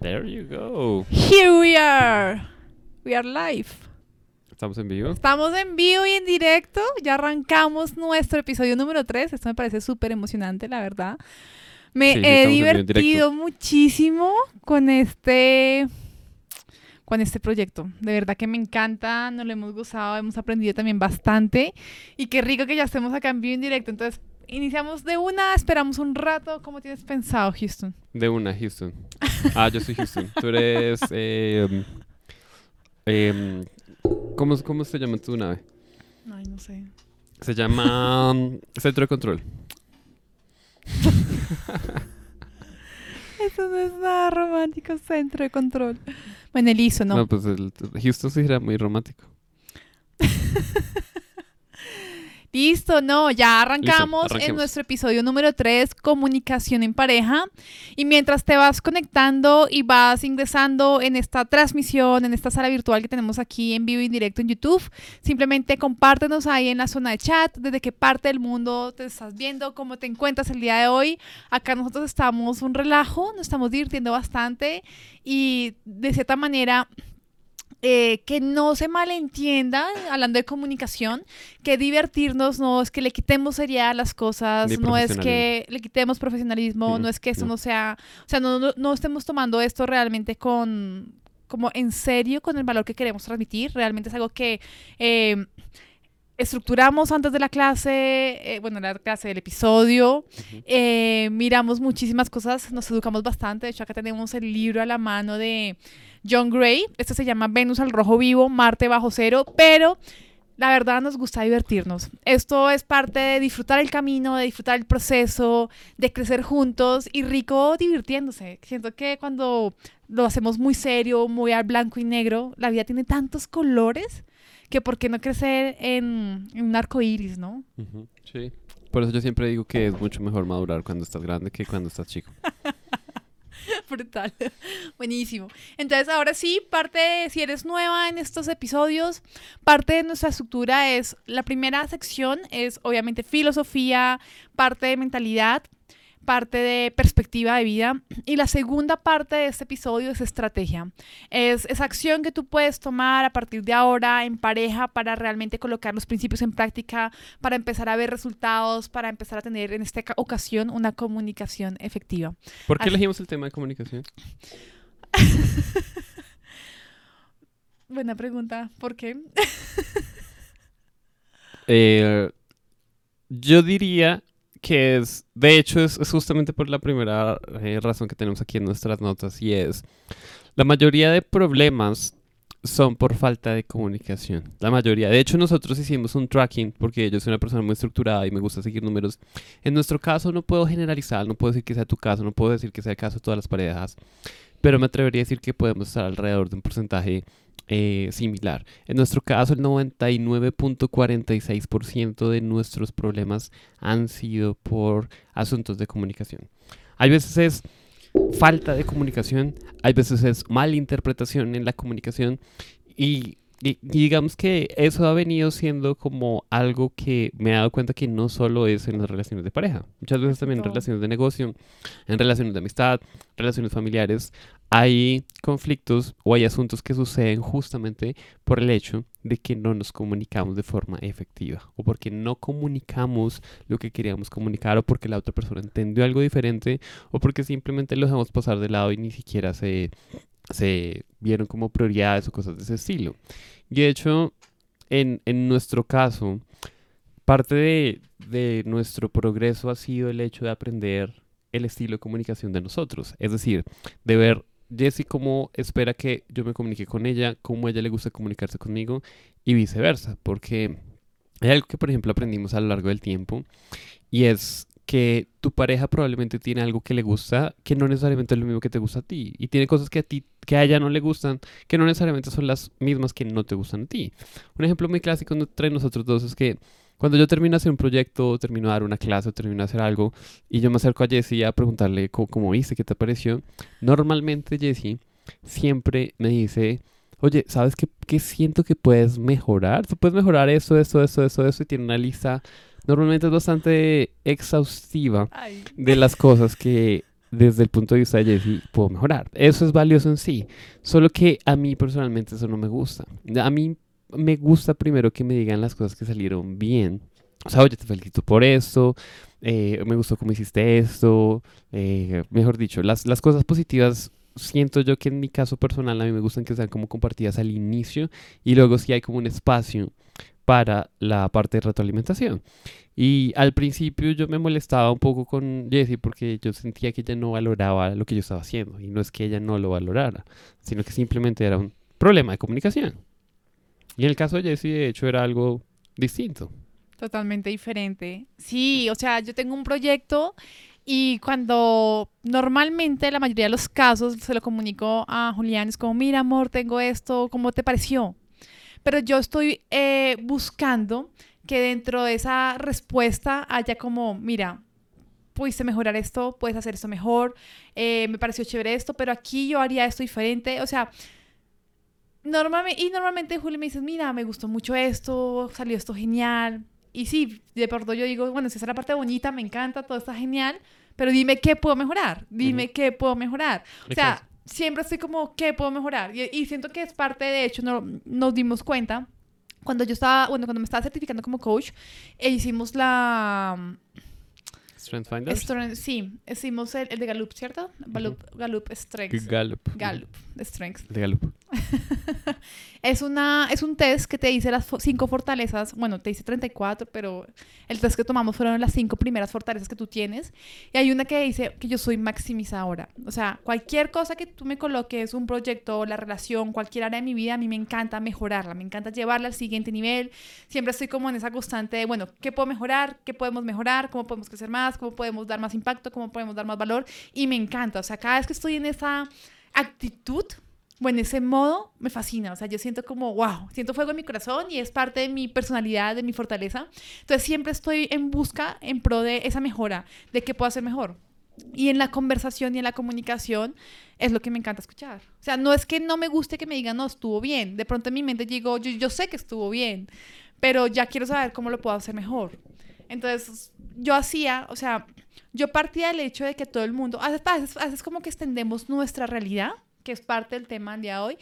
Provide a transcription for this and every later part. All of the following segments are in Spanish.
There you go. Here we are. We are live. ¿Estamos en vivo? Estamos en vivo y en directo. Ya arrancamos nuestro episodio número 3. Esto me parece súper emocionante, la verdad. Me Sí, he divertido muchísimo con este con este proyecto. De verdad que me encanta, nos lo hemos gozado, hemos aprendido también bastante. Y qué rico que ya estemos acá en vivo y en directo. Entonces, iniciamos de una, esperamos un rato. ¿Cómo tienes pensado, Houston? De una, Houston. Ah, yo soy Houston. Tú eres... em, ¿cómo, ¿Cómo se llama tu nave? Ay, no sé. Se llama um, Centro de Control. Eso no es nada romántico, centro de control. Bueno, el ISO, ¿no? No, pues el, Houston sí era muy romántico. Listo, no, ya arrancamos en nuestro episodio número 3, comunicación en pareja. Y mientras te vas conectando y vas ingresando en esta transmisión, en esta sala virtual que tenemos aquí en vivo y en directo en YouTube, simplemente compártenos ahí en la zona de chat, desde qué parte del mundo te estás viendo, cómo te encuentras el día de hoy. Acá nosotros estamos un relajo, nos estamos divirtiendo bastante y de cierta manera eh, que no se malentienda, hablando de comunicación, que divertirnos no es que le quitemos seriedad a las cosas, Ni no es que le quitemos profesionalismo, Mm, no es que esto no. no sea, o sea, no, no, no estemos tomando esto realmente con, como en serio, con el valor que queremos transmitir, realmente es algo que... eh, Estructuramos antes de la clase, eh, bueno, la clase del episodio, eh, miramos muchísimas cosas, nos educamos bastante. De hecho, acá tenemos el libro a la mano de John Gray. Este se llama Venus al rojo vivo, Marte bajo cero, pero la verdad nos gusta divertirnos. Esto es parte de disfrutar el camino, de disfrutar el proceso, de crecer juntos y rico divirtiéndose. Siento que cuando lo hacemos muy serio, muy al blanco y negro, la vida tiene tantos colores que por qué no crecer en, en un arco iris, ¿no? Sí. Por eso yo siempre digo que es mucho mejor madurar cuando estás grande que cuando estás chico. Brutal. Buenísimo. Entonces, ahora sí, parte, de- si eres nueva en estos episodios, parte de nuestra estructura es, la primera sección es obviamente filosofía, parte de mentalidad, parte de perspectiva de vida y la segunda parte de este episodio es estrategia. Es esa acción que tú puedes tomar a partir de ahora en pareja para realmente colocar los principios en práctica, para empezar a ver resultados, para empezar a tener en esta ca- ocasión una comunicación efectiva. ¿Por qué Así- elegimos el tema de comunicación? Buena pregunta. ¿Por qué? Eh, yo diría que es, de hecho, es, es justamente por la primera eh, razón que tenemos aquí en nuestras notas y es, la mayoría de problemas son por falta de comunicación. La mayoría. De hecho, nosotros hicimos un tracking porque yo soy una persona muy estructurada y me gusta seguir números. En nuestro caso no puedo generalizar, no puedo decir que sea tu caso, no puedo decir que sea el caso de todas las parejas, pero me atrevería a decir que podemos estar alrededor de un porcentaje eh, similar. En nuestro caso, el 99.46% de nuestros problemas han sido por asuntos de comunicación. Hay veces es falta de comunicación, hay veces es malinterpretación en la comunicación y, y- y digamos que eso ha venido siendo como algo que me he dado cuenta que no solo es en las relaciones de pareja, muchas veces también en relaciones de negocio, en relaciones de amistad, relaciones familiares, hay conflictos o hay asuntos que suceden justamente por el hecho de que no nos comunicamos de forma efectiva o porque no comunicamos lo que queríamos comunicar o porque la otra persona entendió algo diferente o porque simplemente lo dejamos pasar de lado y ni siquiera se, se vieron como prioridades o cosas de ese estilo. Y de hecho, en, en nuestro caso, parte de, de nuestro progreso ha sido el hecho de aprender el estilo de comunicación de nosotros. Es decir, de ver Jessie cómo espera que yo me comunique con ella, cómo ella le gusta comunicarse conmigo y viceversa. Porque hay algo que, por ejemplo, aprendimos a lo largo del tiempo y es que tu pareja probablemente tiene algo que le gusta que no necesariamente es lo mismo que te gusta a ti y tiene cosas que a ti que a ella no le gustan que no necesariamente son las mismas que no te gustan a ti. Un ejemplo muy clásico entre nosotros dos es que cuando yo termino de hacer un proyecto, termino de dar una clase, o termino de hacer algo, y yo me acerco a Jessie a preguntarle cómo, cómo viste, qué te pareció, normalmente Jessie siempre me dice, oye, ¿sabes qué, qué siento que puedes mejorar? Tú puedes mejorar eso, eso, eso, eso, eso, y tiene una lista, normalmente es bastante exhaustiva Ay. de las cosas que desde el punto de vista de Jessie, puedo mejorar. Eso es valioso en sí. Solo que a mí personalmente eso no me gusta. A mí me gusta primero que me digan las cosas que salieron bien. O sea, oye, te felicito por esto, eh, me gustó cómo hiciste esto, eh, mejor dicho, las, las cosas positivas siento yo que en mi caso personal a mí me gustan que sean como compartidas al inicio y luego sí hay como un espacio para la parte de retroalimentación. Y al principio yo me molestaba un poco con Jessie porque yo sentía que ella no valoraba lo que yo estaba haciendo. Y no es que ella no lo valorara, sino que simplemente era un problema de comunicación. Y en el caso de Jessie, de hecho, era algo distinto. Totalmente diferente. Sí, o sea, yo tengo un proyecto y cuando normalmente la mayoría de los casos se lo comunico a Julián, es como, mira amor, tengo esto, ¿cómo te pareció? Pero yo estoy eh, buscando que dentro de esa respuesta haya como, mira, pudiste mejorar esto, puedes hacer esto mejor, eh, me pareció chévere esto, pero aquí yo haría esto diferente. O sea, normalmente, y normalmente Julio me dice, mira, me gustó mucho esto, salió esto genial. Y sí, de pronto yo digo, bueno, si esa es la parte bonita, me encanta, todo está genial, pero dime qué puedo mejorar, dime qué puedo mejorar. O sea, siempre estoy como, ¿qué puedo mejorar? Y, siento que es parte, de hecho, no, nos dimos cuenta cuando yo estaba, bueno, cuando me estaba certificando como coach, e hicimos la Strength Finder. sí, hicimos el, de Gallup, ¿cierto? Gallup, Gallup Strength. Gallup. Gallup, Strength. De Gallup. es, una, es un test que te dice las cinco fortalezas, bueno, te dice 34, pero el test que tomamos fueron las cinco primeras fortalezas que tú tienes. Y hay una que dice que yo soy maximizadora. O sea, cualquier cosa que tú me coloques, un proyecto, la relación, cualquier área de mi vida, a mí me encanta mejorarla, me encanta llevarla al siguiente nivel. Siempre estoy como en esa constante de, bueno, ¿qué puedo mejorar? ¿Qué podemos mejorar? ¿Cómo podemos crecer más? cómo podemos dar más impacto, cómo podemos dar más valor. Y me encanta, o sea, cada vez que estoy en esa actitud o en ese modo, me fascina. O sea, yo siento como, wow, siento fuego en mi corazón y es parte de mi personalidad, de mi fortaleza. Entonces siempre estoy en busca, en pro de esa mejora, de qué puedo hacer mejor. Y en la conversación y en la comunicación es lo que me encanta escuchar. O sea, no es que no me guste que me digan, no, estuvo bien. De pronto en mi mente digo, yo, yo sé que estuvo bien, pero ya quiero saber cómo lo puedo hacer mejor. Entonces, yo hacía, o sea, yo partía del hecho de que todo el mundo, a como que extendemos nuestra realidad, que es parte del tema del día de hoy,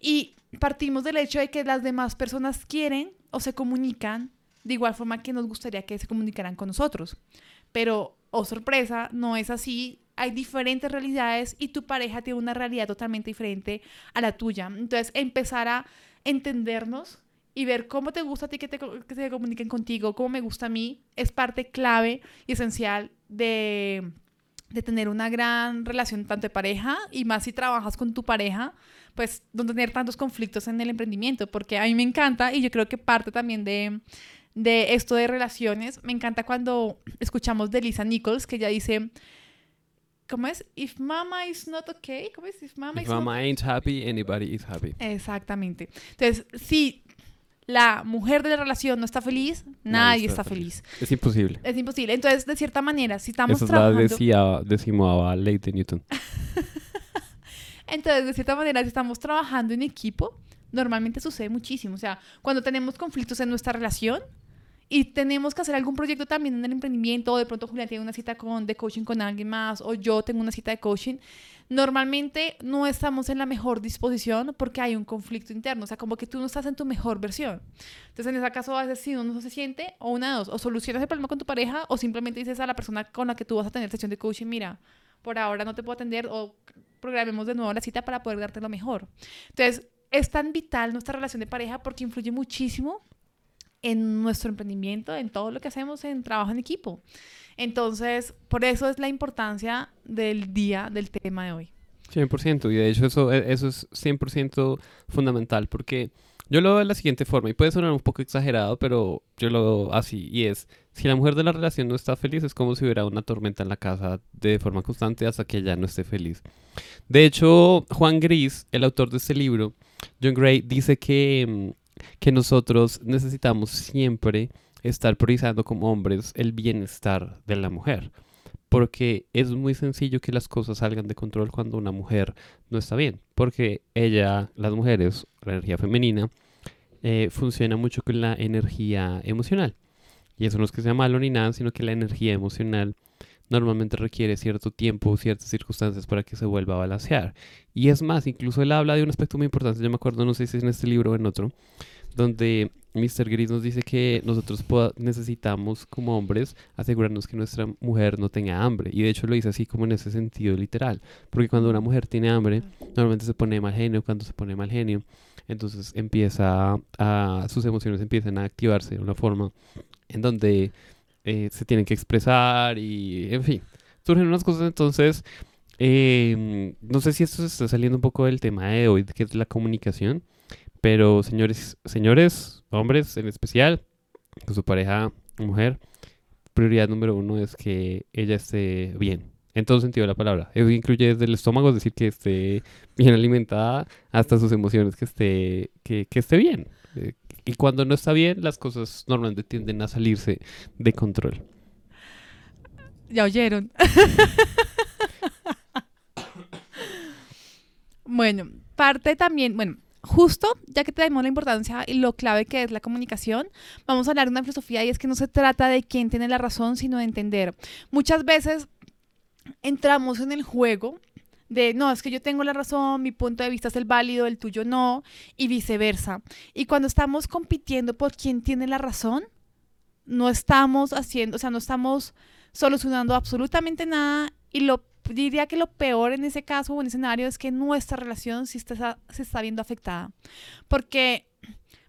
y partimos del hecho de que las demás personas quieren o se comunican de igual forma que nos gustaría que se comunicaran con nosotros. Pero, oh sorpresa, no es así. Hay diferentes realidades y tu pareja tiene una realidad totalmente diferente a la tuya. Entonces, empezar a entendernos y ver cómo te gusta a ti que, te, que se comuniquen contigo, cómo me gusta a mí, es parte clave y esencial de, de tener una gran relación tanto de pareja y más si trabajas con tu pareja, pues no tener tantos conflictos en el emprendimiento, porque a mí me encanta y yo creo que parte también de, de esto de relaciones, me encanta cuando escuchamos de Lisa Nichols, que ella dice... ¿Cómo es? If mama is not okay. ¿Cómo es? If mama, If mama ain't happy, anybody is happy. Exactamente. Entonces, si la mujer de la relación no está feliz, nadie, está, feliz. Es imposible. Es imposible. Entonces, de cierta manera, si estamos Esa trabajando... es la decía, ley de Newton. Entonces, de cierta manera, si estamos trabajando en equipo, normalmente sucede muchísimo. O sea, cuando tenemos conflictos en nuestra relación y tenemos que hacer algún proyecto también en el emprendimiento, o de pronto Julián tiene una cita con, de coaching con alguien más, o yo tengo una cita de coaching, normalmente no estamos en la mejor disposición porque hay un conflicto interno, o sea, como que tú no estás en tu mejor versión. Entonces, en ese caso, a veces si uno no se siente, o una de dos, o solucionas el problema con tu pareja, o simplemente dices a la persona con la que tú vas a tener sesión de coaching, mira, por ahora no te puedo atender, o programemos de nuevo la cita para poder darte lo mejor. Entonces, es tan vital nuestra relación de pareja porque influye muchísimo en nuestro emprendimiento, en todo lo que hacemos en trabajo en equipo. Entonces, por eso es la importancia del día del tema de hoy. 100%, y de hecho eso, e, eso es 100% fundamental, porque yo lo veo de la siguiente forma, y puede sonar un poco exagerado, pero yo lo veo así, y es, si la mujer de la relación no está feliz, es como si hubiera una tormenta en la casa de forma constante hasta que ella no esté feliz. De hecho, Juan Gris, el autor de este libro, John Gray, dice que, mm, que nosotros necesitamos siempre estar priorizando como hombres el bienestar de la mujer. Porque es muy sencillo que las cosas salgan de control cuando una mujer no está bien. Porque ella, las mujeres, la energía femenina, eh, funciona mucho con la energía emocional. Y eso no es que sea malo ni nada, sino que la energía emocional normalmente requiere cierto tiempo, ciertas circunstancias para que se vuelva a balancear. Y es más, incluso él habla de un aspecto muy importante, yo me acuerdo, no sé si es en este libro o en otro, donde Mr. Gris nos dice que nosotros necesitamos como hombres asegurarnos que nuestra mujer no tenga hambre. Y de hecho lo dice así como en ese sentido literal. Porque cuando una mujer tiene hambre, normalmente se pone mal genio. Cuando se pone mal genio, entonces empieza a, sus emociones empiezan a activarse de una forma en donde eh, se tienen que expresar y, en fin, surgen unas cosas. Entonces, em, no sé si esto se está saliendo un poco del tema de hoy, que es la comunicación. Pero señores, señores, hombres en especial, con su pareja mujer, prioridad número uno es que ella esté bien, en todo sentido de la palabra. Eso incluye desde el estómago, es decir, que esté bien alimentada, hasta sus emociones, que esté, que, que esté bien. Eh, y cuando no está bien, las cosas normalmente tienden a salirse de control. Ya oyeron. bueno, parte también, bueno, justo, ya que tenemos la importancia y lo clave que es la comunicación, vamos a hablar de una filosofía y es que no se trata de quién tiene la razón, sino de entender. Muchas veces entramos en el juego de, no, es que yo tengo la razón, mi punto de vista es el válido, el tuyo no, y viceversa. Y cuando estamos compitiendo por quién tiene la razón, no estamos haciendo, o sea, no estamos solucionando absolutamente nada y lo diría que lo peor en ese caso o en ese escenario es que nuestra relación sí está, se está viendo afectada. Porque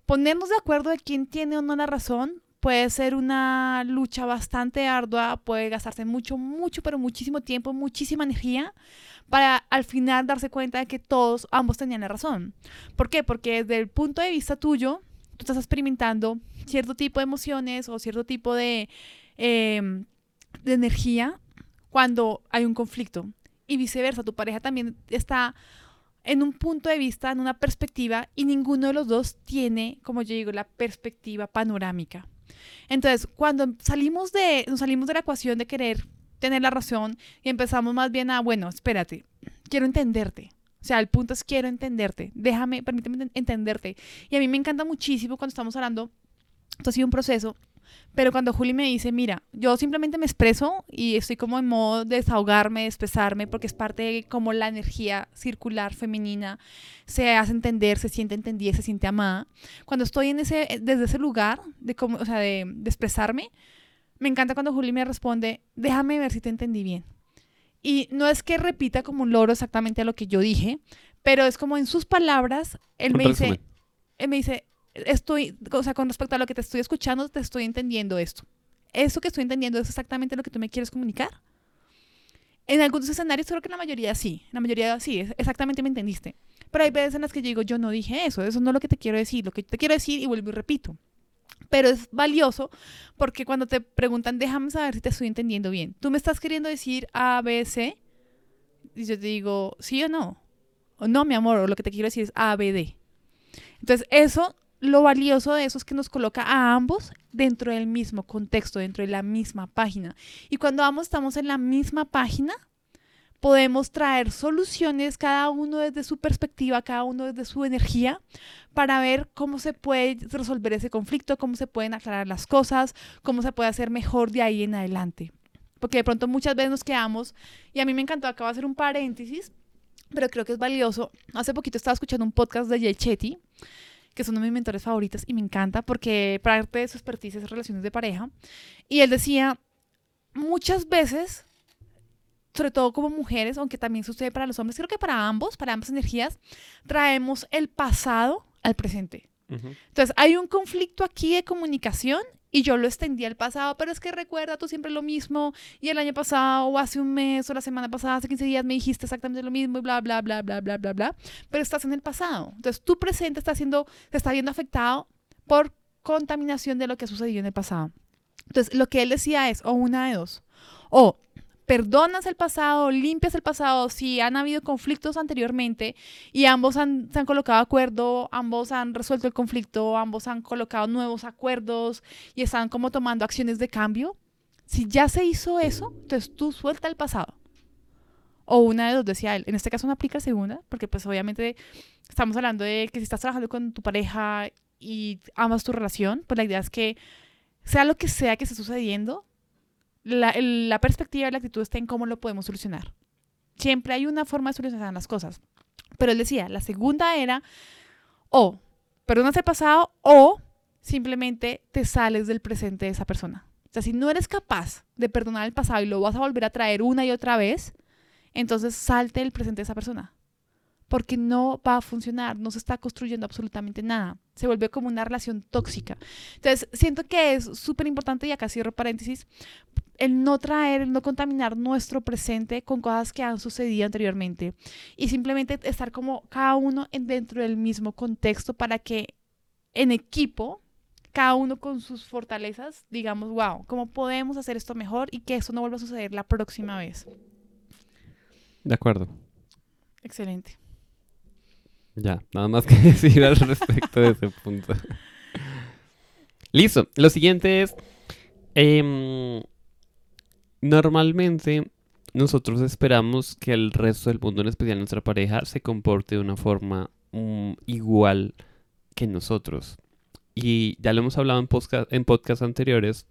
ponernos de acuerdo de quién tiene o no la razón puede ser una lucha bastante ardua, puede gastarse mucho, mucho, pero muchísimo tiempo, muchísima energía para al final darse cuenta de que todos, ambos tenían la razón. ¿Por qué? Porque desde el punto de vista tuyo, tú estás experimentando cierto tipo de emociones o cierto tipo de, em, de energía cuando hay un conflicto. Y viceversa, tu pareja también está en un punto de vista, en una perspectiva, y ninguno de los dos tiene, como yo digo, la perspectiva panorámica. Entonces, cuando salimos de, nos salimos de la ecuación de querer tener la razón y empezamos más bien a, bueno, espérate, quiero entenderte. O sea, el punto es quiero entenderte. Déjame, permíteme entenderte. Y a mí me encanta muchísimo cuando estamos hablando, esto ha sido un proceso, pero cuando Juli me dice, mira, yo simplemente me expreso y estoy como en modo de desahogarme, de expresarme, porque es parte de cómo la energía circular femenina se hace entender, se siente entendida, se siente amada. Cuando estoy en ese, desde ese lugar de, cómo, o sea, de, de expresarme, me encanta cuando Juli me responde, déjame ver si te entendí bien. Y no es que repita como un loro exactamente a lo que yo dije, pero es como en sus palabras, él me dice, él me dice, estoy, o sea, con respecto a lo que te estoy escuchando, te estoy entendiendo esto. ¿Eso que estoy entendiendo es exactamente lo que tú me quieres comunicar? En algunos escenarios creo que la mayoría sí, la mayoría sí, exactamente me entendiste. Pero hay veces en las que yo digo, yo no dije eso, eso no es lo que te quiero decir, lo que te quiero decir y vuelvo y repito. Pero es valioso porque cuando te preguntan, déjame saber si te estoy entendiendo bien. Tú me estás queriendo decir A, B, C, y yo te digo, sí o no. O no, mi amor, o lo que te quiero decir es A, B, D. Entonces, eso lo valioso de eso es que nos coloca a ambos dentro del mismo contexto, dentro de la misma página. Y cuando ambos estamos en la misma página, podemos traer soluciones, cada uno desde su perspectiva, cada uno desde su energía, para ver cómo se puede resolver ese conflicto, cómo se pueden aclarar las cosas, cómo se puede hacer mejor de ahí en adelante. Porque de pronto muchas veces nos quedamos, y a mí me encantó, acabo de hacer un paréntesis, pero creo que es valioso. Hace poquito estaba escuchando un podcast de Jay Chetty, que es uno de mis mentores favoritos y me encanta porque parte de su expertise es relaciones de pareja. Y él decía, muchas veces, sobre todo como mujeres, aunque también sucede para los hombres, creo que para ambos, para ambas energías, traemos el pasado al presente. Entonces, hay un conflicto aquí de comunicación y yo lo extendí al pasado, pero es que recuerda tú siempre lo mismo y el año pasado o hace un mes o la semana pasada, hace 15 días me dijiste exactamente lo mismo y bla, bla, bla, bla, bla, bla, bla, pero estás en el pasado. Entonces tu presente está siendo, se está viendo afectado por contaminación de lo que sucedió en el pasado. Entonces lo que él decía es, o una de dos, o perdonas el pasado, limpias el pasado, si han habido conflictos anteriormente y ambos han, se han colocado acuerdo, ambos han resuelto el conflicto, ambos han colocado nuevos acuerdos y están como tomando acciones de cambio, si ya se hizo eso, entonces tú suelta el pasado. O una de dos, decía él. En este caso no aplica segunda, porque pues obviamente estamos hablando de que si estás trabajando con tu pareja y amas tu relación, pues la idea es que sea lo que sea que esté sucediendo, la, el- la perspectiva la actitud está en cómo lo podemos solucionar. Siempre hay una forma de solucionar las cosas. Pero él decía, la segunda era o perdonas el pasado o simplemente te sales del presente de esa persona. O sea, si no eres capaz de perdonar el pasado y lo vas a volver a traer una y otra vez, entonces salte del presente de esa persona. Porque no va a funcionar, no se está construyendo absolutamente nada. Se vuelve como una relación tóxica. Entonces, siento que es súper importante, y acá cierro paréntesis, el no traer, el no contaminar nuestro presente con cosas que han sucedido anteriormente. Y simplemente estar como cada uno en- dentro del mismo contexto para que en equipo, cada uno con sus fortalezas, digamos, wow, ¿cómo podemos hacer esto mejor y que eso no vuelva a suceder la próxima vez? De acuerdo. Excelente. Ya, nada más que decir al respecto de ese punto. Listo. Lo siguiente es. em, normalmente nosotros esperamos que el resto del mundo, en especial nuestra pareja, se comporte de una forma mm, igual que nosotros. Y ya lo hemos hablado en podcast, en podcasts anteriores,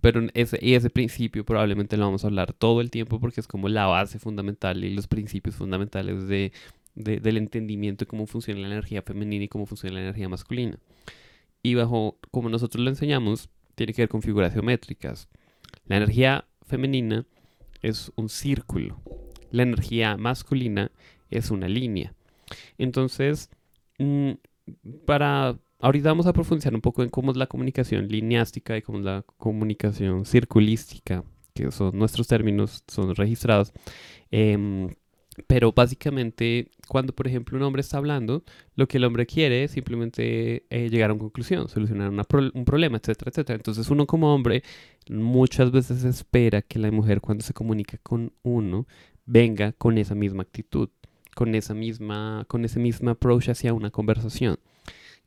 pero ese, y ese principio probablemente lo vamos a hablar todo el tiempo porque es como la base fundamental y los principios fundamentales de de- del entendimiento de cómo funciona la energía femenina y cómo funciona la energía masculina. Y bajo, como nosotros lo enseñamos, tiene que ver con figuras geométricas. La energía femenina es un círculo. La energía masculina es una línea. Entonces, mm, para... Ahorita vamos a profundizar un poco en cómo es la comunicación lineástica y cómo es la comunicación circulística, que son nuestros términos, son registrados. Em, pero básicamente, cuando por ejemplo un hombre está hablando, lo que el hombre quiere es simplemente eh, llegar a una conclusión, solucionar una pro- un problema, etcétera, etcétera. Entonces uno como hombre muchas veces espera que la mujer cuando se comunica con uno venga con esa misma actitud, con esa misma, con ese mismo approach hacia una conversación.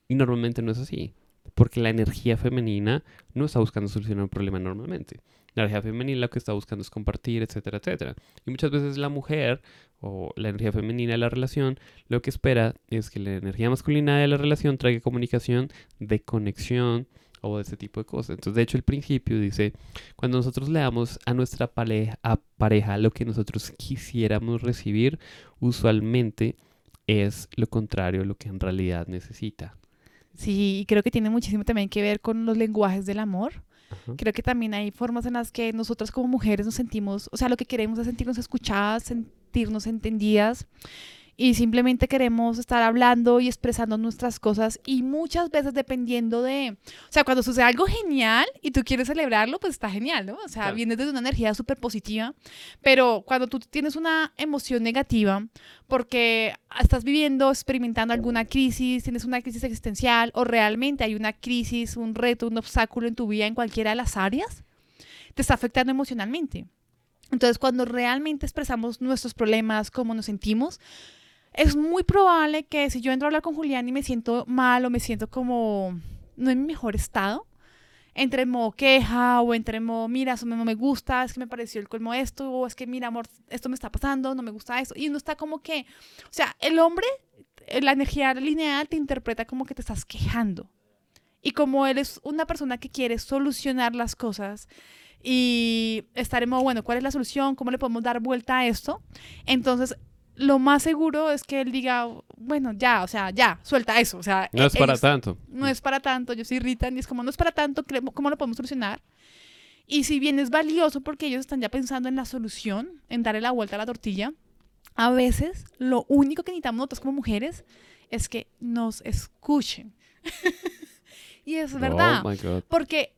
Y normalmente no es así, porque la energía femenina no está buscando solucionar un problema normalmente. La energía femenina lo que está buscando es compartir, etcétera, etcétera. Y muchas veces la mujer o la energía femenina de la relación lo que espera es que la energía masculina de la relación traiga comunicación de conexión o de ese tipo de cosas. Entonces, de hecho, el principio dice, cuando nosotros le damos a nuestra pareja, a pareja lo que nosotros quisiéramos recibir, usualmente es lo contrario a lo que en realidad necesita. Sí, y creo que tiene muchísimo también que ver con los lenguajes del amor. Ajá. Creo que también hay formas en las que nosotras como mujeres nos sentimos, o sea, lo que queremos es sentirnos escuchadas, sentirnos entendidas y simplemente queremos estar hablando y expresando nuestras cosas y muchas veces dependiendo de, o sea, cuando sucede algo genial y tú quieres celebrarlo, pues está genial, ¿no? O sea, Claro. viene desde una energía súper positiva, pero cuando tú tienes una emoción negativa porque estás viviendo, experimentando alguna crisis, tienes una crisis existencial o realmente hay una crisis, un reto, un obstáculo en tu vida en cualquiera de las áreas, te está afectando emocionalmente. Entonces, cuando realmente expresamos nuestros problemas, cómo nos sentimos, es muy probable que si yo entro a hablar con Julián y me siento mal o me siento como no en mi mejor estado, entre en queja o entre en mira, eso no me gusta, es que me pareció el colmo esto, o es que, mira, amor, esto me está pasando, no me gusta esto. Y uno está como que, o sea, el hombre, eh, la energía lineal te interpreta como que te estás quejando. Y como él es una persona que quiere solucionar las cosas y estar en modo, bueno, ¿cuál es la solución? ¿Cómo le podemos dar vuelta a esto? Entonces, lo más seguro es que él diga, bueno, ya, o sea, ya, suelta eso. O sea, No es para ellos- tanto. no es para tanto, ellos se irritan y es como, no es para tanto, ¿cre- ¿cómo lo podemos solucionar? Y si bien es valioso porque ellos están ya pensando en la solución, en darle la vuelta a la tortilla, a veces lo único que necesitamos nosotros como mujeres es que nos escuchen. y es verdad. Oh my God. Porque,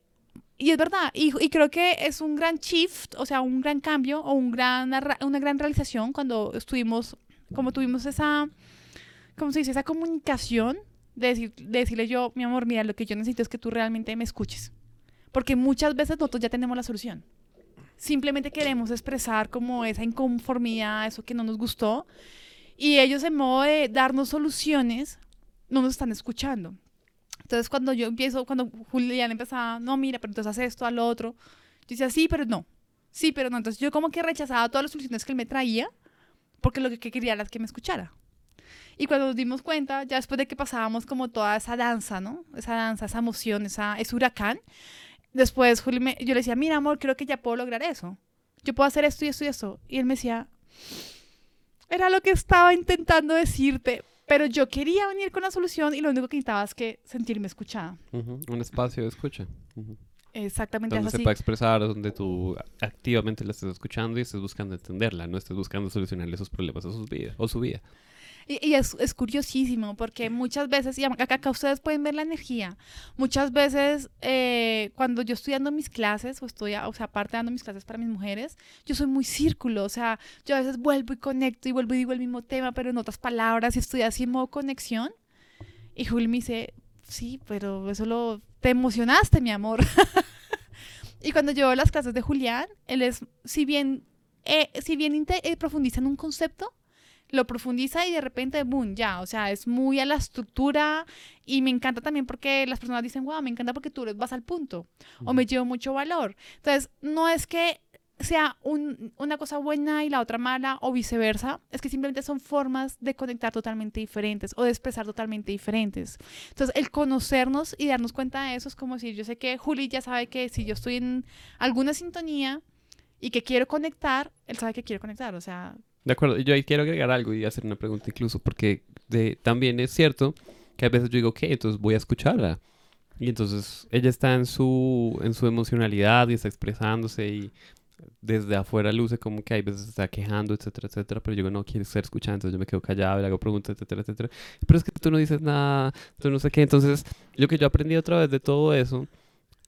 y es verdad, y, creo que es un gran shift, o sea, un gran cambio o un gran, una gran realización cuando estuvimos, como tuvimos esa, ¿cómo se dice? Esa comunicación de decirle yo, mi amor, mira, lo que yo necesito es que tú realmente me escuches. Porque muchas veces nosotros ya tenemos la solución. Simplemente queremos expresar como esa inconformidad, eso que no nos gustó. Y ellos en modo de darnos soluciones, no nos están escuchando. Entonces cuando yo empiezo, cuando Julián empezaba, no, mira, pero entonces haz esto, al otro, yo decía, sí, pero no, sí, pero no. Entonces yo como que rechazaba todas las soluciones que él me traía, porque lo que que quería era que me escuchara. Y cuando nos dimos cuenta, ya después de que pasábamos como toda esa danza, ¿no? Esa danza, esa emoción, esa, ese huracán, después Juli yo le decía, mira, amor, creo que ya puedo lograr eso. Yo puedo hacer esto y esto y esto. Y él me decía, era lo que estaba intentando decirte, pero yo quería venir con la solución y lo único que necesitaba es que sentirme escuchada. Ujú, Un espacio de escucha. Ujú. Exactamente, es Donde se así. pueda expresar, donde tú activamente la estés escuchando y estés buscando entenderla, no estés buscando solucionarle esos problemas a sus vidas o su vida. Y, y es, es curiosísimo porque muchas veces, y acá, acá ustedes pueden ver la energía, muchas veces eh, cuando yo estoy dando mis clases, o estoy, o sea, aparte dando mis clases para mis mujeres, yo soy muy círculo, o sea, yo a veces vuelvo y conecto y vuelvo y digo el mismo tema, pero en otras palabras, y estoy así en modo conexión. Y Juli me dice, sí, pero eso lo... Te emocionaste, mi amor. y cuando yo las clases de Julián, él es, si bien, eh, si bien eh, profundiza en un concepto, lo profundiza y de repente, boom, ya, o sea, es muy a la estructura y me encanta también porque las personas dicen, wow, me encanta porque tú vas al punto o me llevo mucho valor. Entonces, no es que sea un- una cosa buena y la otra mala o viceversa, es que simplemente son formas de conectar totalmente diferentes o de expresar totalmente diferentes. Entonces, el conocernos y darnos cuenta de eso es como si yo sé que Juli ya sabe que si yo estoy en alguna sintonía y que quiero conectar, él sabe que quiero conectar, o sea, De acuerdo, yo ahí quiero agregar algo y hacer una pregunta incluso, porque también es cierto que a veces yo digo, ok, entonces voy a escucharla. Y entonces ella está en su, en su emocionalidad y está expresándose y desde afuera luce como que hay veces está quejando, etcétera, etcétera, pero yo digo, no quiero ser escuchada, entonces yo me quedo callado, le hago preguntas, etcétera, etcétera. Pero es que tú no dices nada, tú no sé qué. Entonces, lo que yo aprendí otra vez de todo eso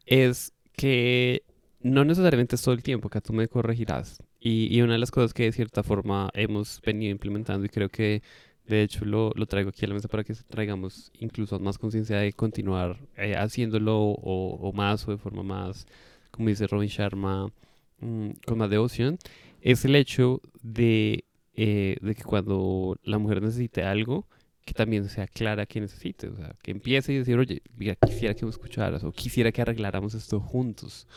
es que no necesariamente es todo el tiempo, que tú me corregirás. Y, y una de las cosas que de cierta forma hemos venido implementando y creo que de hecho lo, lo traigo aquí a la mesa para que traigamos incluso más conciencia de continuar eh, haciéndolo o, más o de forma más, como dice Robin Sharma, mm, con más devoción, es el hecho de, eh, de que cuando la mujer necesite algo, que también sea clara que necesite, o sea, que empiece y decir, oye, mira, quisiera que me escucharas o quisiera que arregláramos esto juntos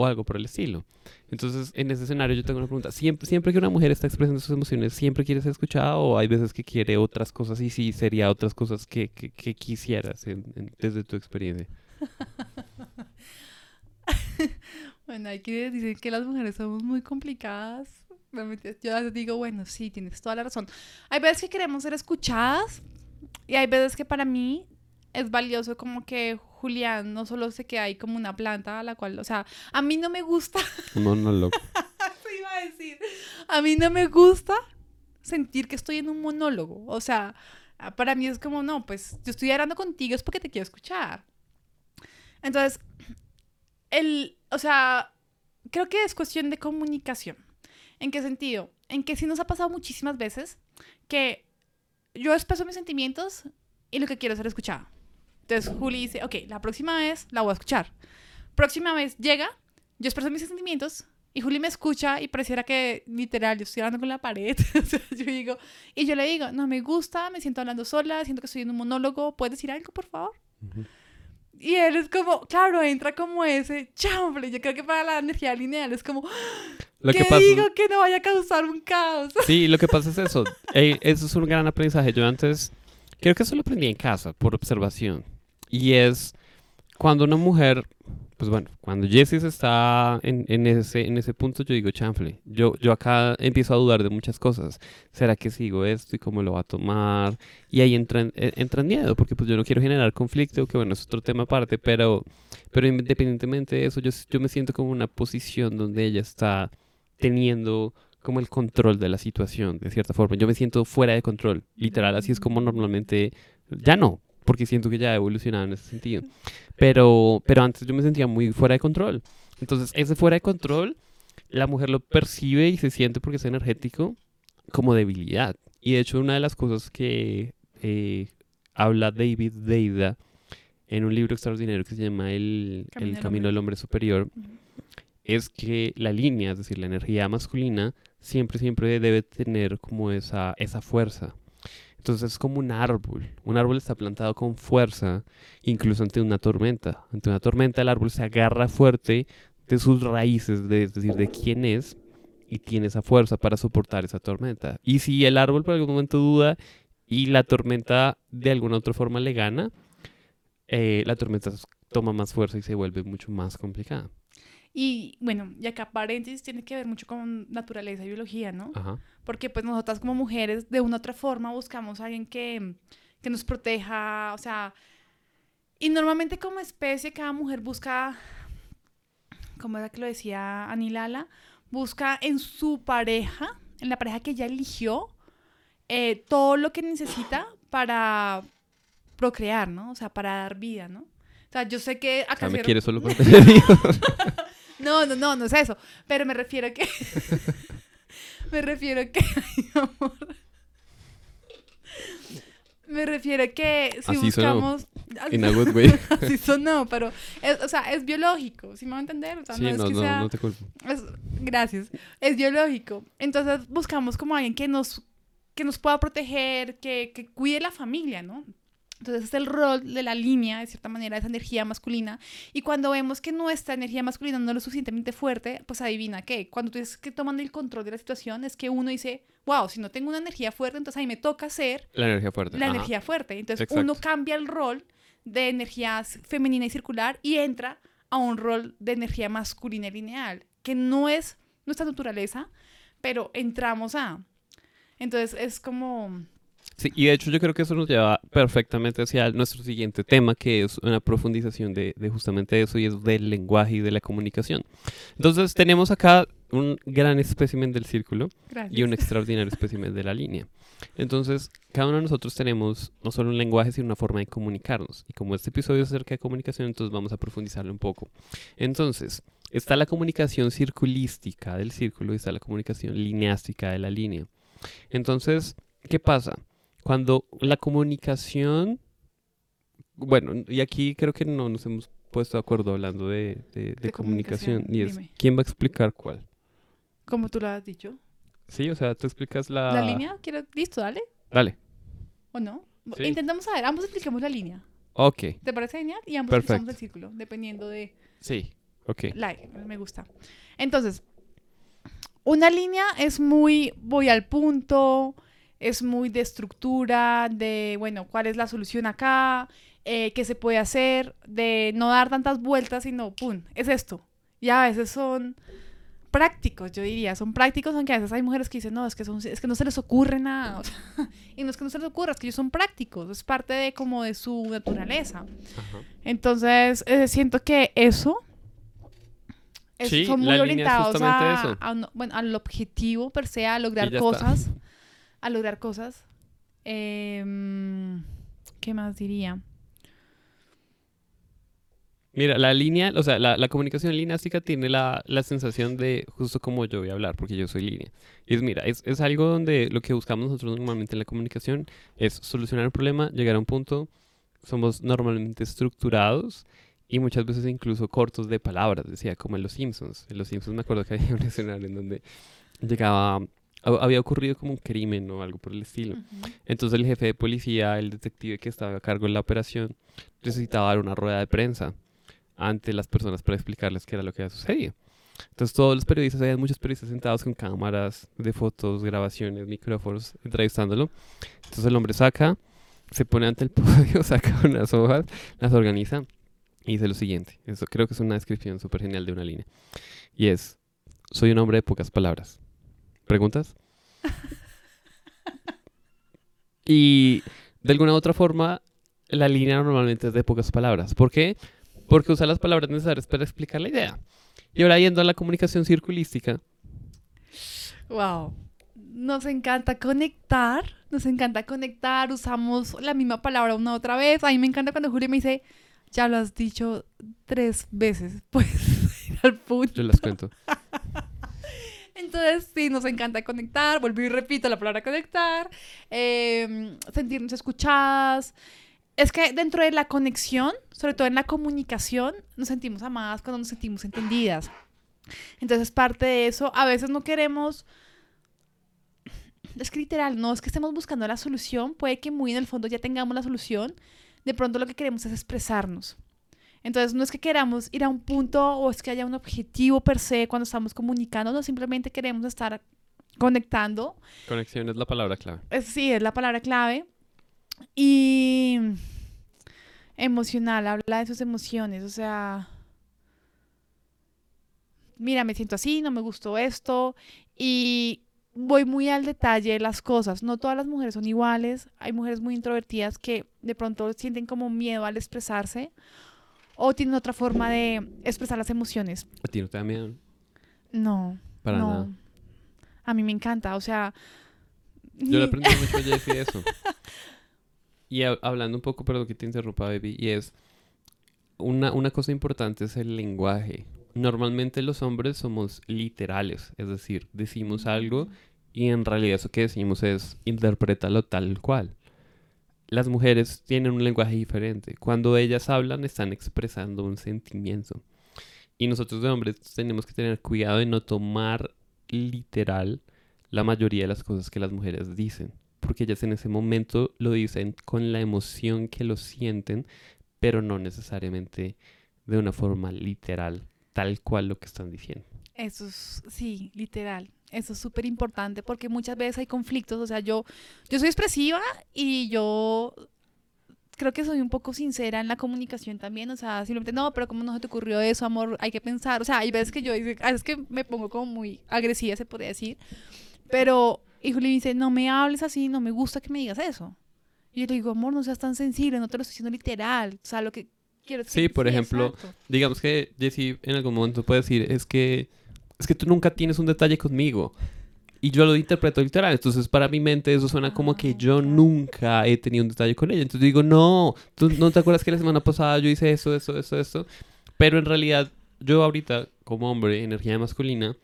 o algo por el estilo. Entonces, en ese escenario yo tengo una pregunta. ¿Siempre, siempre que una mujer está expresando sus emociones, siempre quiere ser escuchada o hay veces que quiere otras cosas y sí sería otras cosas que, que, que quisieras en- en- desde tu experiencia? Bueno, hay que decir que las mujeres somos muy complicadas. Yo digo, bueno, sí, tienes toda la razón. Hay veces que queremos ser escuchadas y hay veces que para mí es valioso como que Julián no solo se queda ahí como una planta a la cual, o sea, a mí no me gusta, No, no, loco. iba a decir, a mí no me gusta sentir que estoy en un monólogo. O sea, para mí es como, no, pues yo estoy hablando contigo es porque te quiero escuchar. Entonces, el, o sea, creo que es cuestión de comunicación. ¿En qué sentido? En que sí nos ha pasado muchísimas veces que yo expreso mis sentimientos y lo que quiero es ser escuchada. Entonces Juli dice, ok, la próxima vez la voy a escuchar. Próxima vez llega, yo expreso mis sentimientos y Juli me escucha y pareciera que literal yo estoy hablando con la pared. o sea, yo digo, y yo le digo, no me gusta, me siento hablando sola, siento que estoy en un monólogo, ¿puedes decir algo, por favor? Ujú. Y él es como, claro, entra como ese chamble. Yo creo que para la energía lineal es como, Lo ¿qué que pasa digo que no vaya a causar un caos? Sí, lo que pasa es eso. Eh, eso es un gran aprendizaje. Yo antes, creo que eso lo aprendí en casa, por observación. Y es cuando una mujer, pues bueno, cuando Jessie está en, en ese, en ese punto, yo digo, chanfle, yo, yo acá empiezo a dudar de muchas cosas. ¿Será que sigo esto y cómo lo va a tomar? Y ahí entra, en- eh, entra en miedo, porque pues yo no quiero generar conflicto, que bueno, es otro tema aparte, pero, pero independientemente de eso, yo, yo me siento como una posición donde ella está teniendo como el control de la situación, de cierta forma. Yo me siento fuera de control, literal, así es como normalmente, ya no, porque siento que ya he evolucionado en ese sentido. Pero, pero antes yo me sentía muy fuera de control. Entonces, ese fuera de control, la mujer lo percibe y se siente porque es energético como debilidad. Y de hecho, una de las cosas que eh, habla David Deida en un libro extraordinario que se llama El, Camino el del Camino Hombre. del Hombre Superior, es que la línea, es decir, la energía masculina, siempre, siempre debe tener como esa, esa fuerza. Entonces es como un árbol. Un árbol está plantado con fuerza, incluso ante una tormenta. Ante una tormenta el árbol se agarra fuerte de sus raíces, de- es decir, de quién es, y tiene esa fuerza para soportar esa tormenta. Y si el árbol por algún momento duda y la tormenta de alguna otra forma le gana, eh, la tormenta toma más fuerza y se vuelve mucho más complicada. Y bueno, y acá paréntesis tiene que ver mucho con naturaleza y biología, ¿no? Ajá. Porque pues nosotras como mujeres de una u otra forma buscamos a alguien que, que nos proteja, o sea, y normalmente como especie cada mujer busca, como era que lo decía Anilala, busca en su pareja, en la pareja que ella eligió, eh, todo lo que necesita para procrear, ¿no? O sea, para dar vida, ¿no? O sea, yo sé que O acá sea, me quiere solo por tener hijos. No, no, no, no es eso. Pero me refiero a que. me refiero a que. Ay, amor. Me refiero a que si Así sonó. buscamos. In a good way. Así sonó, pero. es- o sea, es biológico. ¿Sí me va a entender? O sea, Sí, no es no, que no, sea. no te culpo. es- gracias. Es biológico. Entonces buscamos como alguien que nos, que nos pueda proteger, que, que cuide la familia, ¿no? Entonces es el rol de la línea, de cierta manera, esa energía masculina. Y cuando vemos que nuestra energía masculina no es lo suficientemente fuerte, pues adivina qué. Cuando tú dices que toman el control de la situación, es que uno dice, wow, si no tengo una energía fuerte, entonces ahí me toca ser La energía fuerte. la ajá. energía fuerte. Entonces Exacto. uno cambia el rol de energía femenina y circular y entra a un rol de energía masculina y lineal, que no es nuestra naturaleza, pero entramos a. Entonces es como... Sí, y de hecho yo creo que eso nos lleva perfectamente hacia nuestro siguiente tema, que es una profundización de, de justamente eso y es del lenguaje y de la comunicación. Entonces tenemos acá un gran espécimen del círculo Gracias. y un extraordinario espécimen de la línea. Entonces, cada uno de nosotros tenemos no solo un lenguaje, sino una forma de comunicarnos. Y como este episodio es acerca de comunicación, entonces vamos a profundizarlo un poco. Entonces, está la comunicación circulística del círculo y está la comunicación lineástica de la línea. Entonces, ¿qué pasa? Cuando la comunicación, bueno, y aquí creo que no nos hemos puesto de acuerdo hablando de, de- de De comunicación, comunicación, y es, dime. ¿quién va a explicar cuál? Como tú lo has dicho. Sí, o sea, tú explicas la... ¿La línea? ¿Quieres? ¿Listo? Dale. Dale. ¿O no? Sí. Intentamos saber, ambos expliquemos la línea. Ok, ¿Te parece genial? Y ambos Perfecto. el círculo, dependiendo de... sí, ok. Like, me gusta. Entonces, una línea es muy, voy al punto, es muy de estructura, de, bueno, cuál es la solución acá, eh, qué se puede hacer, de no dar tantas vueltas, sino, pum, es esto. Y a veces son prácticos, yo diría, son prácticos, aunque a veces hay mujeres que dicen, no, es que, son, es que no se les ocurre nada. o sea, y no es que no se les ocurra, es que ellos son prácticos, es parte de como de su naturaleza. Ajá. Entonces, eh, siento que eso es- Sí, son muy orientados a, bueno, al objetivo per se, a lograr está. A lograr cosas. Em, ¿Qué más diría? Mira, la línea, o sea, la, la comunicación lineástica tiene la, la sensación de justo como yo voy a hablar, porque yo soy línea. Y es, mira, es, es algo donde lo que buscamos nosotros normalmente en la comunicación es solucionar un problema, llegar a un punto. Somos normalmente estructurados y muchas veces incluso cortos de palabras, decía, como en Los Simpsons. En Los Simpsons me acuerdo que había un escenario en donde llegaba, había ocurrido como un crimen o algo por el estilo. Ujú. Entonces el jefe de policía, el detective que estaba a cargo de la operación, necesitaba dar una rueda de prensa ante las personas para explicarles qué era lo que había sucedido. Entonces todos los periodistas, había muchos periodistas sentados con cámaras de fotos, grabaciones, micrófonos, entrevistándolo. Entonces el hombre saca, se pone ante el podio, saca unas hojas, las organiza y dice lo siguiente. Eso creo que es una descripción súper genial de una línea. Y es, soy un hombre de pocas palabras. ¿Preguntas? Y de alguna u otra forma, la línea normalmente es de pocas palabras. ¿Por qué? Porque usa las palabras necesarias para explicar la idea. Y ahora yendo a la comunicación circulística, Wow. Nos encanta conectar, nos encanta conectar, usamos la misma palabra una otra vez. A mí me encanta cuando Julio me dice, ya lo has dicho tres veces, pues al punto. yo les cuento. Entonces, sí, nos encanta conectar, vuelvo y repito la palabra conectar, eh, sentirnos escuchadas. Es que dentro de la conexión, sobre todo en la comunicación, nos sentimos amadas cuando nos sentimos entendidas. Entonces, parte de eso, a veces no queremos... Es que literal, no es que estemos buscando la solución, puede que muy en el fondo ya tengamos la solución, de pronto lo que queremos es expresarnos. Entonces, no es que queramos ir a un punto o es que haya un objetivo per se cuando estamos comunicando, no simplemente queremos estar conectando. Conexión es la palabra clave. Es, sí, es la palabra clave. Y emocional, habla de sus emociones, o sea, mira, me siento así, no me gustó esto y voy muy al detalle de las cosas. No todas las mujeres son iguales, hay mujeres muy introvertidas que de pronto sienten como miedo al expresarse o tienen otra forma de expresar las emociones. ¿A ti no te da miedo? No. Para no. nada. A mí me encanta, o sea... Yo le aprendí mucho a Jessie eso. Y hab- hablando un poco, perdón que te interrumpa, baby, y es una, una cosa importante es el lenguaje. Normalmente los hombres somos literales, es decir, decimos algo y en realidad eso que decimos es interprétalo tal cual. Las mujeres tienen un lenguaje diferente. Cuando ellas hablan están expresando un sentimiento. Y nosotros de hombres tenemos que tener cuidado de no tomar literal la mayoría de las cosas que las mujeres dicen. Porque ellas en ese momento lo dicen con la emoción que lo sienten, pero no necesariamente de una forma literal, tal cual lo que están diciendo. Eso es, sí, literal. Eso es súper importante porque muchas veces hay conflictos. O sea, yo, yo soy expresiva y yo creo que soy un poco sincera en la comunicación también. O sea, simplemente, no, pero ¿cómo no se te ocurrió eso, amor? Hay que pensar. O sea, hay veces que yo, a veces que me pongo como muy agresiva, se podría decir. Pero, y Juli dice, no me hables así, no me gusta que me digas eso. Y yo le digo, amor, no seas tan sensible, no te lo estoy diciendo literal. O sea, lo que quiero que- Sí, por ejemplo, exacto. Digamos que Jessie en algún momento puede decir, es que, es que tú nunca tienes un detalle conmigo. Y yo lo interpreto literal. Entonces, para mi mente, eso suena como que yo nunca he tenido un detalle con ella. Entonces digo, no, tú no te acuerdas que la semana pasada yo hice eso, eso, eso, eso. Pero en realidad, yo ahorita, como hombre, energía masculina,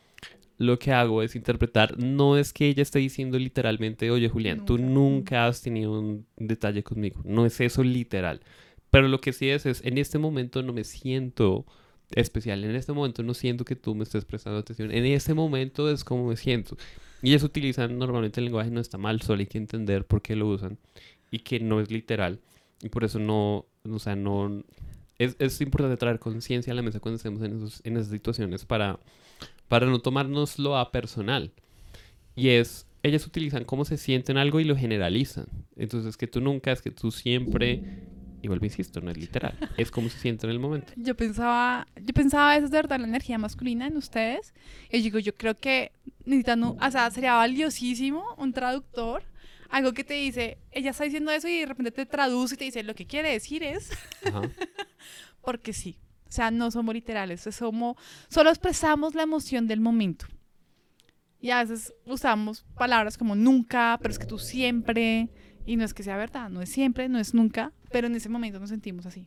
lo que hago es interpretar. No es que ella esté diciendo literalmente, oye, Julián, tú nunca has tenido un detalle conmigo. No es eso literal. Pero lo que sí es, es, en este momento no me siento especial. En este momento no siento que tú me estés prestando atención. En este momento es como me siento. Y ellos utilizan normalmente el lenguaje, no está mal, solo hay que entender por qué lo usan y que no es literal. Y por eso no, o sea, no... Es, es importante traer conciencia a la mesa cuando estemos en, esos, en esas situaciones para, para no tomárnoslo a personal. Y es, ellas utilizan cómo se sienten algo y lo generalizan. Entonces, que tú nunca, es que tú siempre, y vuelvo, insisto, no es literal, es como se siente en el momento. Yo pensaba, yo pensaba a veces de verdad la energía masculina en ustedes. Y digo, yo creo que necesitan, un- o sea, sería valiosísimo un traductor. Algo que te dice, ella está diciendo eso y de repente te traduce y te dice, lo que quiere decir es, Ajá. porque sí. O sea, no somos literales, somos, solo expresamos la emoción del momento. Y a veces usamos palabras como nunca, pero es que tú siempre, y no es que sea verdad, no es siempre, no es nunca, pero en ese momento nos sentimos así.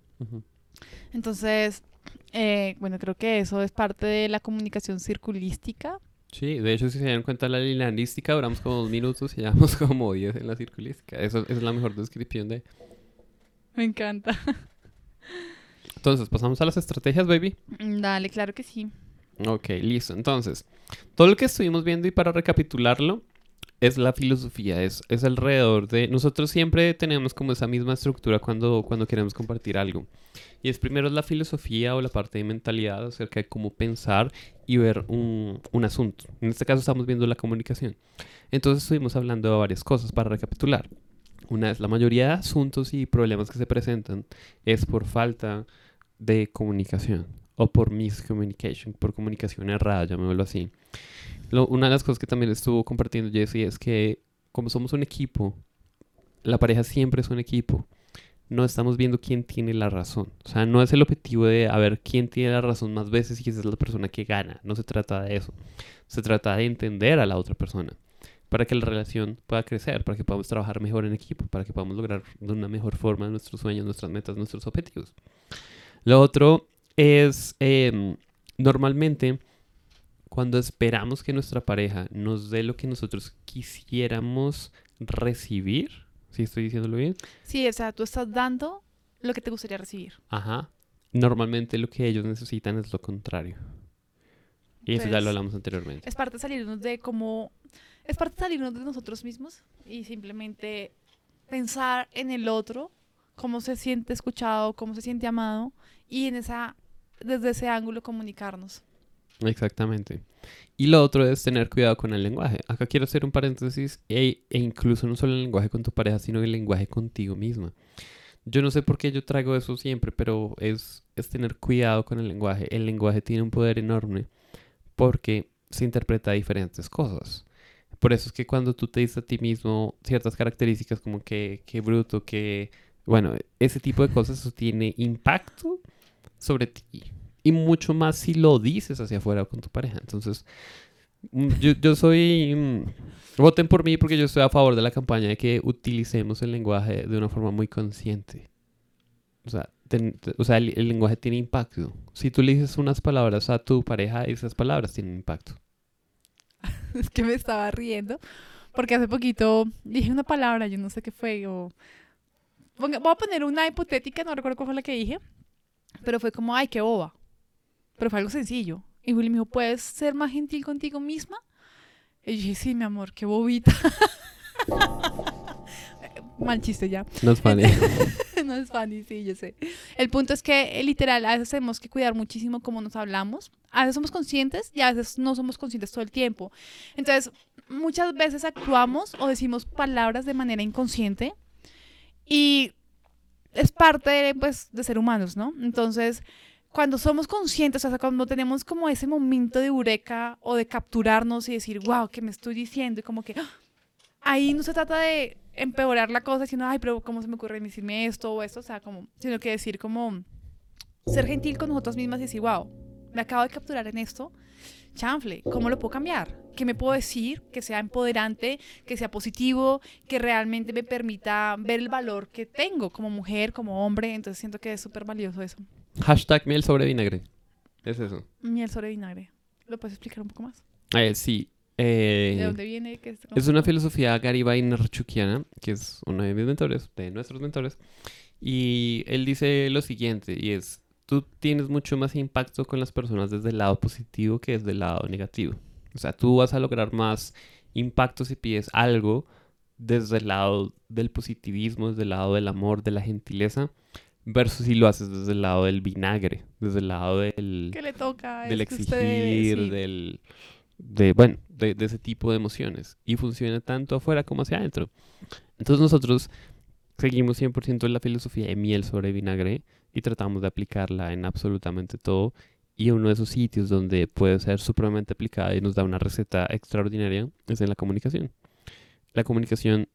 Entonces, eh, bueno, creo que eso es parte de la comunicación circulística. Sí, de hecho, si se dan cuenta la linealística, duramos como dos minutos y llevamos como diez en la circulística. Eso, esa es la mejor descripción de... Me encanta. Entonces, pasamos a las estrategias, baby. Dale, claro que sí. Ok, listo. Entonces, todo lo que estuvimos viendo y para recapitularlo es la filosofía, es, es alrededor de... Nosotros siempre tenemos como esa misma estructura cuando, cuando queremos compartir algo. Y es primero la filosofía o la parte de mentalidad acerca de cómo pensar y ver un, un asunto. En este caso estamos viendo la comunicación. Entonces estuvimos hablando de varias cosas para recapitular. Una es la mayoría de asuntos y problemas que se presentan es por falta de comunicación o por miscommunication, por comunicación errada, llamémoslo así. Lo- una de las cosas que también estuvo compartiendo Jesse es que como somos un equipo, la pareja siempre es un equipo. No estamos viendo quién tiene la razón. O sea, no es el objetivo de a ver quién tiene la razón más veces y esa es la persona que gana. No se trata de eso. Se trata de entender a la otra persona para que la relación pueda crecer, para que podamos trabajar mejor en equipo, para que podamos lograr de una mejor forma nuestros sueños, nuestras metas, nuestros objetivos. Lo otro es, em, normalmente, cuando esperamos que nuestra pareja nos dé lo que nosotros quisiéramos recibir, si estoy diciéndolo bien, Sí, o sea, tú estás dando lo que te gustaría recibir. ajá, normalmente lo que ellos necesitan es lo contrario. Y eso ya Pues, lo hablamos anteriormente. Es parte de salirnos de cómo... Es parte de salirnos de nosotros mismos y simplemente pensar en el otro, cómo se siente escuchado, cómo se siente amado y en esa, desde ese ángulo comunicarnos. Exactamente. Y lo otro es tener cuidado con el lenguaje. Acá quiero hacer un paréntesis e, e incluso no solo el lenguaje con tu pareja, sino el lenguaje contigo misma. Yo no sé por qué yo traigo eso siempre, pero es, es tener cuidado con el lenguaje. El lenguaje tiene un poder enorme porque se interpreta diferentes cosas. Por eso es que cuando tú te dices a ti mismo ciertas características como que, que bruto, que, bueno, ese tipo de cosas, eso tiene impacto sobre ti. Y mucho más si lo dices hacia afuera con tu pareja. Entonces, mm, yo, yo soy... mm, Voten por mí porque yo estoy a favor de la campaña de que utilicemos el lenguaje de una forma muy consciente. O sea, o sea el, lenguaje tiene impacto. Si tú le dices unas palabras a tu pareja, esas palabras tienen impacto. Es que me estaba riendo porque hace poquito dije una palabra, yo no sé qué fue. O... Voy a poner una hipotética, no recuerdo cuál fue la que dije, pero fue como, ay, qué boba. Pero fue algo sencillo. Y Juli me dijo, ¿puedes ser más gentil contigo misma? Y yo dije, sí, mi amor, qué bobita. Mal chiste ya. No es funny. no es funny, sí, yo sé. El punto es que, eh, literal, a veces tenemos que cuidar muchísimo cómo nos hablamos. A veces somos conscientes y a veces no somos conscientes todo el tiempo. Entonces, muchas veces actuamos o decimos palabras de manera inconsciente y es parte pues, de ser humanos, ¿no? Entonces, cuando somos conscientes, o sea, cuando tenemos como ese momento de eureka o de capturarnos y decir, wow, ¿qué me estoy diciendo? Y como que ¡ah! ahí no se trata de empeorar la cosa diciendo, ay, pero ¿cómo se me ocurre decirme esto o esto? O sea, como, sino que decir como ser gentil con nosotros mismas y decir, wow, me acabo de capturar en esto, chanfle, ¿cómo lo puedo cambiar? ¿Qué me puedo decir que sea empoderante, que sea positivo, que realmente me permita ver el valor que tengo como mujer, como hombre? Entonces siento que es súper valioso eso. Hashtag miel sobre vinagre. Es eso. Miel sobre vinagre. ¿Lo puedes explicar un poco más? Eh, sí. eh, ¿De dónde viene? ¿Qué es, Es una filosofía Garibay Narchukiana, que es uno de mis mentores, de nuestros mentores. Y él dice lo siguiente, y es, tú tienes mucho más impacto con las personas desde el lado positivo que desde el lado negativo. O sea, tú vas a lograr más impacto si pides algo desde el lado del positivismo, desde el lado del amor, de la gentileza, versus si lo haces desde el lado del vinagre, desde el lado del ¿Qué le toca? del que usted- exigir, sí. del de bueno, de, de ese tipo de emociones y funciona tanto afuera como hacia adentro. Entonces nosotros seguimos 100% la filosofía de miel sobre vinagre y tratamos de aplicarla en absolutamente todo y uno de esos sitios donde puede ser supremamente aplicada y nos da una receta extraordinaria es en la comunicación. La comunicación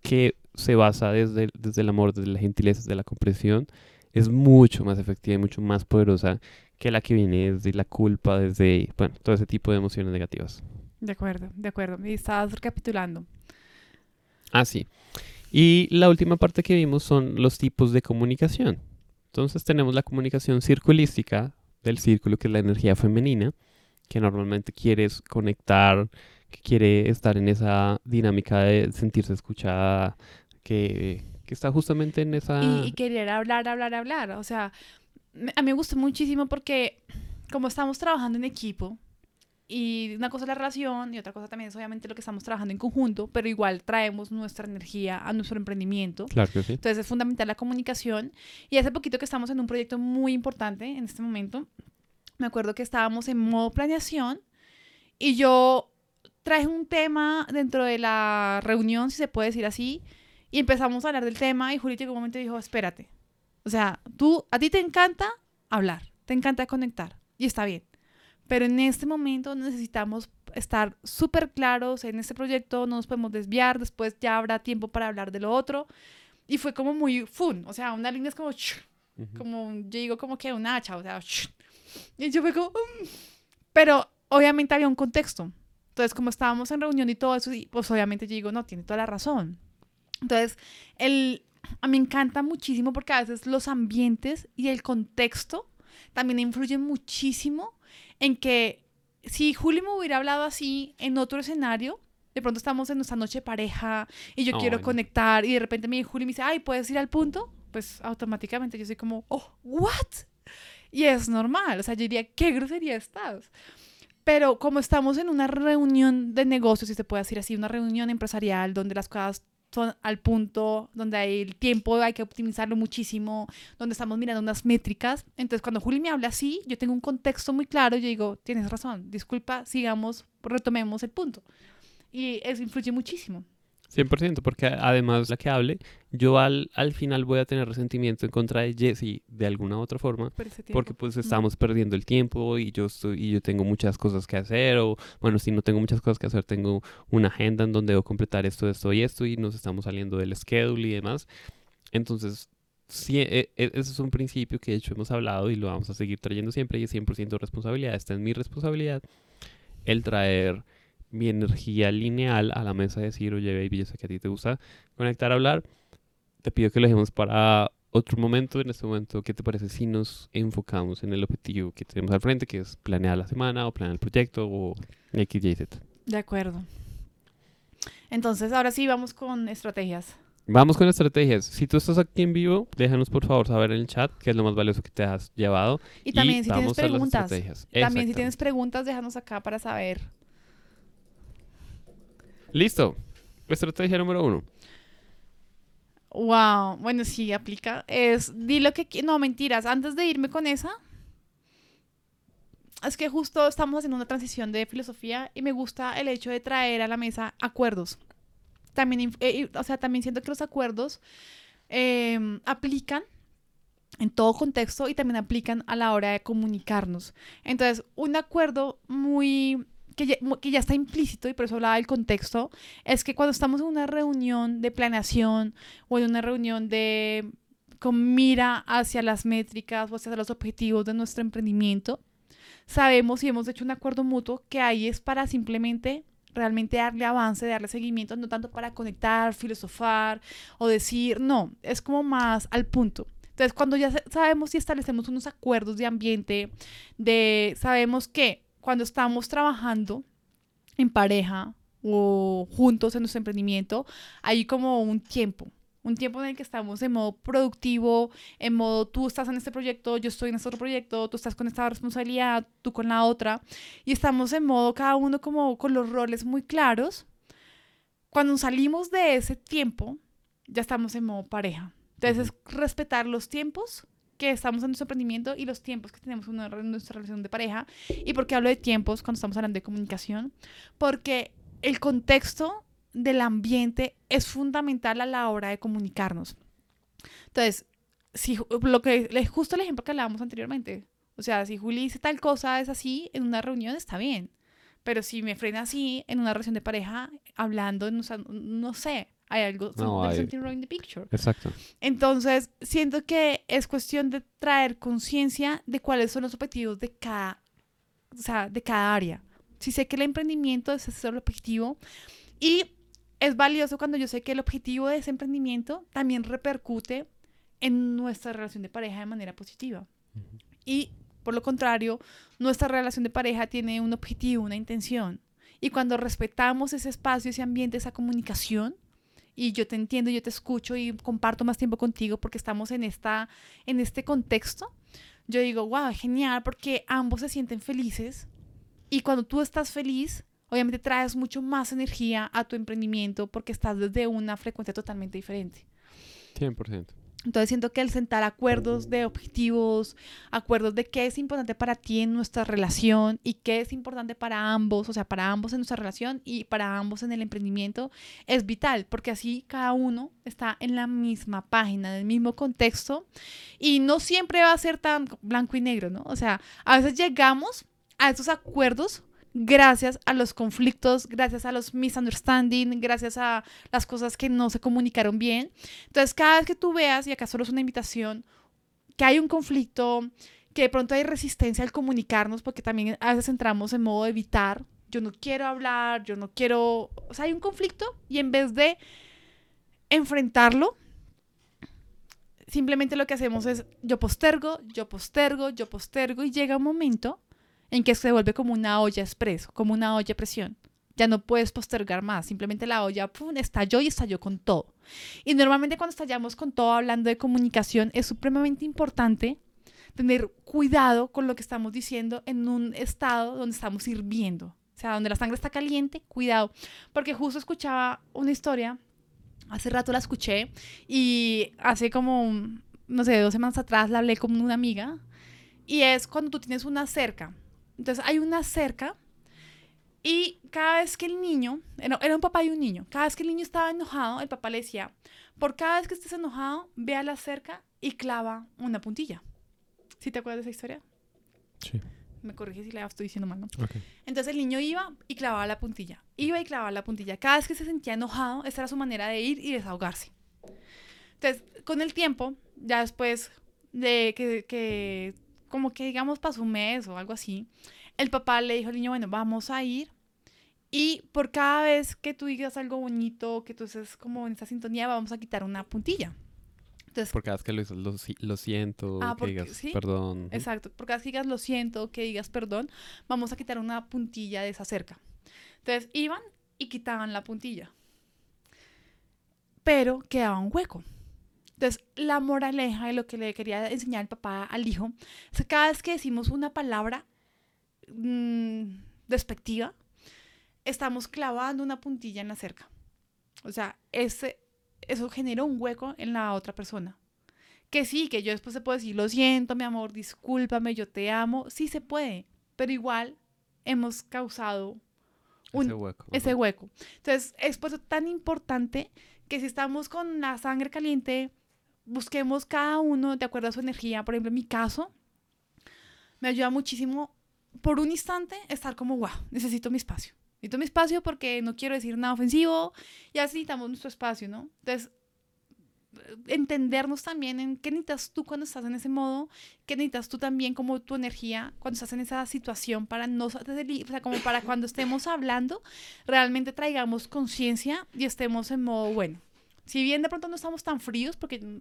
que se basa desde, desde el amor, desde la gentileza, desde la comprensión, es mucho más efectiva y mucho más poderosa que la que viene desde la culpa, desde, bueno, todo ese tipo de emociones negativas. De acuerdo, de acuerdo. Y estabas recapitulando. Ah, sí. Y la última parte que vimos son los tipos de comunicación. Entonces tenemos la comunicación circulística del círculo, que es la energía femenina, que normalmente quieres conectar, que quiere estar en esa dinámica de sentirse escuchada, que, que está justamente en esa... Y, y querer hablar, hablar, hablar. O sea, a mí me gustó muchísimo porque como estamos trabajando en equipo, y una cosa es la relación y otra cosa también es obviamente lo que estamos trabajando en conjunto, pero igual traemos nuestra energía a nuestro emprendimiento. Claro que sí. Entonces es fundamental la comunicación. Y hace poquito que estamos en un proyecto muy importante en este momento, me acuerdo que estábamos en modo planeación y yo traje un tema dentro de la reunión, si se puede decir así, y empezamos a hablar del tema y Juli llegó un momento dijo, espérate. O sea, tú, a ti te encanta hablar, te encanta conectar y está bien. Pero en este momento necesitamos estar súper claros en este proyecto, no nos podemos desviar, después ya habrá tiempo para hablar de lo otro. Y fue como muy fun, o sea, una línea es como, Ujú. como, yo digo como que un hacha, o sea, y yo fue como, "Mm". pero obviamente había un contexto. Entonces, como estábamos en reunión y todo eso, y pues obviamente yo digo, no, tiene toda la razón. Entonces, el, a mí me encanta muchísimo porque a veces los ambientes y el contexto también influyen muchísimo en que si Juli me hubiera hablado así en otro escenario, de pronto estamos en nuestra noche de pareja y yo quiero conectar y de repente me Juli me dice, ay, ¿puedes ir al punto? Pues automáticamente yo soy como, oh, ¿what? Y es normal, o sea, yo diría, ¿qué grosería estás? Pero como estamos en una reunión de negocios, si se puede decir así, una reunión empresarial donde las cosas son al punto, donde hay el tiempo hay que optimizarlo muchísimo, donde estamos mirando unas métricas. Entonces, cuando Juli me habla así, yo tengo un contexto muy claro yo digo, tienes razón, disculpa, sigamos, retomemos el punto. Y eso influye muchísimo. 100%, porque además la que hable, yo al, al final voy a tener resentimiento en contra de Jesse de alguna u otra forma, por porque pues estamos perdiendo el tiempo y yo estoy y yo tengo muchas cosas que hacer o bueno, si no tengo muchas cosas que hacer, tengo una agenda en donde debo completar esto, esto y esto y nos estamos saliendo del schedule y demás. Entonces, sí, e- e- ese es un principio que de hecho hemos hablado y lo vamos a seguir trayendo siempre y es 100% responsabilidad. Esta es mi responsabilidad el traer mi energía lineal a la mesa y decir, oye, baby, yo sé que a ti te gusta conectar, hablar. Te pido que lo dejemos para otro momento. En este momento, ¿qué te parece si nos enfocamos en el objetivo que tenemos al frente, que es planear la semana o planear el proyecto o X, Y, Z? De acuerdo. Entonces, ahora sí vamos con estrategias. Vamos con estrategias. Si tú estás aquí en vivo, déjanos por favor saber en el chat qué es lo más valioso que te has llevado. Y también si tienes preguntas. También si tienes preguntas, déjanos acá para saber. Listo. Estrategia número uno. Wow, bueno, sí, aplica. Es, di lo que... No, mentiras. Antes de irme con esa, es que justo estamos haciendo una transición de filosofía y me gusta el hecho de traer a la mesa acuerdos. También, eh, o sea, también siento que los acuerdos em, aplican en todo contexto y también aplican a la hora de comunicarnos. Entonces, un acuerdo muy... Que ya, que ya está implícito y por eso hablaba del contexto, es que cuando estamos en una reunión de planeación o en una reunión de con mira hacia las métricas o hacia los objetivos de nuestro emprendimiento, sabemos y hemos hecho un acuerdo mutuo que ahí es para simplemente realmente darle avance, darle seguimiento, no tanto para conectar, filosofar o decir, no, es como más al punto. Entonces, cuando ya sa- sabemos y establecemos unos acuerdos de ambiente, de sabemos que cuando estamos trabajando en pareja o juntos en nuestro emprendimiento, hay como un tiempo, un tiempo en el que estamos en modo productivo, en modo tú estás en este proyecto, yo estoy en este otro proyecto, tú estás con esta responsabilidad, tú con la otra, y estamos en modo cada uno como con los roles muy claros. Cuando salimos de ese tiempo, ya estamos en modo pareja. Entonces, es respetar los tiempos que estamos en nuestro emprendimiento y los tiempos que tenemos en nuestra- relación de pareja. ¿Y por qué hablo de tiempos cuando estamos hablando de comunicación? Porque el contexto del ambiente es fundamental a la hora de comunicarnos. Entonces, si lo que le- justo el ejemplo que hablábamos anteriormente, o sea, si Juli dice tal cosa es así en una reunión está bien, pero si me frena así en una relación de pareja hablando, no sé, hay algo, No, hay- something wrong in the picture. Exacto. Entonces, siento que es cuestión de traer conciencia de cuáles son los objetivos de cada, o sea, de cada área. Si sé que el emprendimiento es ese el objetivo y es valioso cuando yo sé que el objetivo de ese emprendimiento también repercute en nuestra relación de pareja de manera positiva. Y por lo contrario, nuestra relación de pareja tiene un objetivo, una intención. Y cuando respetamos ese espacio, ese ambiente, esa comunicación, y yo te entiendo, yo te escucho y comparto más tiempo contigo porque estamos en, esta, en este contexto, yo digo, wow, genial, porque ambos se sienten felices. Y cuando tú estás feliz, obviamente traes mucho más energía a tu emprendimiento porque estás desde una frecuencia totalmente diferente. 100%. Entonces siento que el sentar acuerdos de objetivos, acuerdos de qué es importante para ti en nuestra relación y qué es importante para ambos, o sea, para ambos en nuestra relación y para ambos en el emprendimiento, es vital, porque así cada uno está en la misma página, en el mismo contexto y no siempre va a ser tan blanco y negro, ¿no? O sea, a veces llegamos a esos acuerdos gracias a los conflictos, gracias a los misunderstanding, gracias a las cosas que no se comunicaron bien. Entonces, cada vez que tú veas, y acá solo es una invitación, que hay un conflicto, que de pronto hay resistencia al comunicarnos, porque también a veces entramos en modo de evitar, yo no quiero hablar, yo no quiero, o sea, hay un conflicto y en vez de enfrentarlo, simplemente lo que hacemos es yo postergo, yo postergo, yo postergo y llega un momento en que se vuelve como una olla expreso, como una olla presión. Ya no puedes postergar más, simplemente la olla ¡pum! estalló y estalló con todo. Y normalmente cuando estallamos con todo hablando de comunicación es supremamente importante tener cuidado con lo que estamos diciendo en un estado donde estamos hirviendo. O sea, donde la sangre está caliente, cuidado. Porque justo escuchaba una historia, hace rato la escuché y hace como, no sé, dos semanas atrás la hablé con una amiga y es cuando tú tienes una cerca. Entonces hay una cerca Y cada vez que el niño, era, un papá y un niño, cada vez que el niño estaba enojado, el papá le decía, por cada vez que estés enojado, ve a la cerca y clava una puntilla. ¿Sí te acuerdas de esa historia? Sí. Me corrige si la estoy diciendo mal, ¿no? Ok. Entonces el niño iba y clavaba la puntilla. Iba y clavaba la puntilla. Cada vez que se sentía enojado, esa era su manera de ir y desahogarse. Entonces, con el tiempo, ya después de que, que como que digamos pasó un mes o algo así, el papá le dijo al niño, bueno, vamos a ir y por cada vez que tú digas algo bonito, que tú estés como en esa sintonía, vamos a quitar una puntilla. Entonces, Por cada vez que lo lo, lo siento, Ah, que porque- digas ¿sí? perdón. Exacto. Por cada vez que digas lo siento, que digas perdón, vamos a quitar una puntilla de esa cerca. Entonces iban y quitaban la puntilla. Pero quedaba un hueco. Entonces, la moraleja de lo que le quería enseñar el papá al hijo es que cada vez que decimos una palabra mm, despectiva, estamos clavando una puntilla en la cerca. O sea, ese, eso genera un hueco en la otra persona. Que sí, que yo después se puedo decir, lo siento, mi amor, discúlpame, yo te amo. Sí se puede, pero igual hemos causado un- Ese hueco. ese hueco. Entonces, es por eso tan importante que si estamos con la sangre caliente, busquemos cada uno de acuerdo a su energía. Por ejemplo, en mi caso, me ayuda muchísimo por un instante estar como, wow, necesito mi espacio. Necesito mi espacio porque no quiero decir nada ofensivo y así necesitamos nuestro espacio, ¿no? Entonces, entendernos también en qué necesitas tú cuando estás en ese modo, qué necesitas tú también como tu energía cuando estás en esa situación para no, o sea, como para cuando estemos hablando, realmente traigamos conciencia y estemos en modo bueno. Si bien de pronto no estamos tan fríos, porque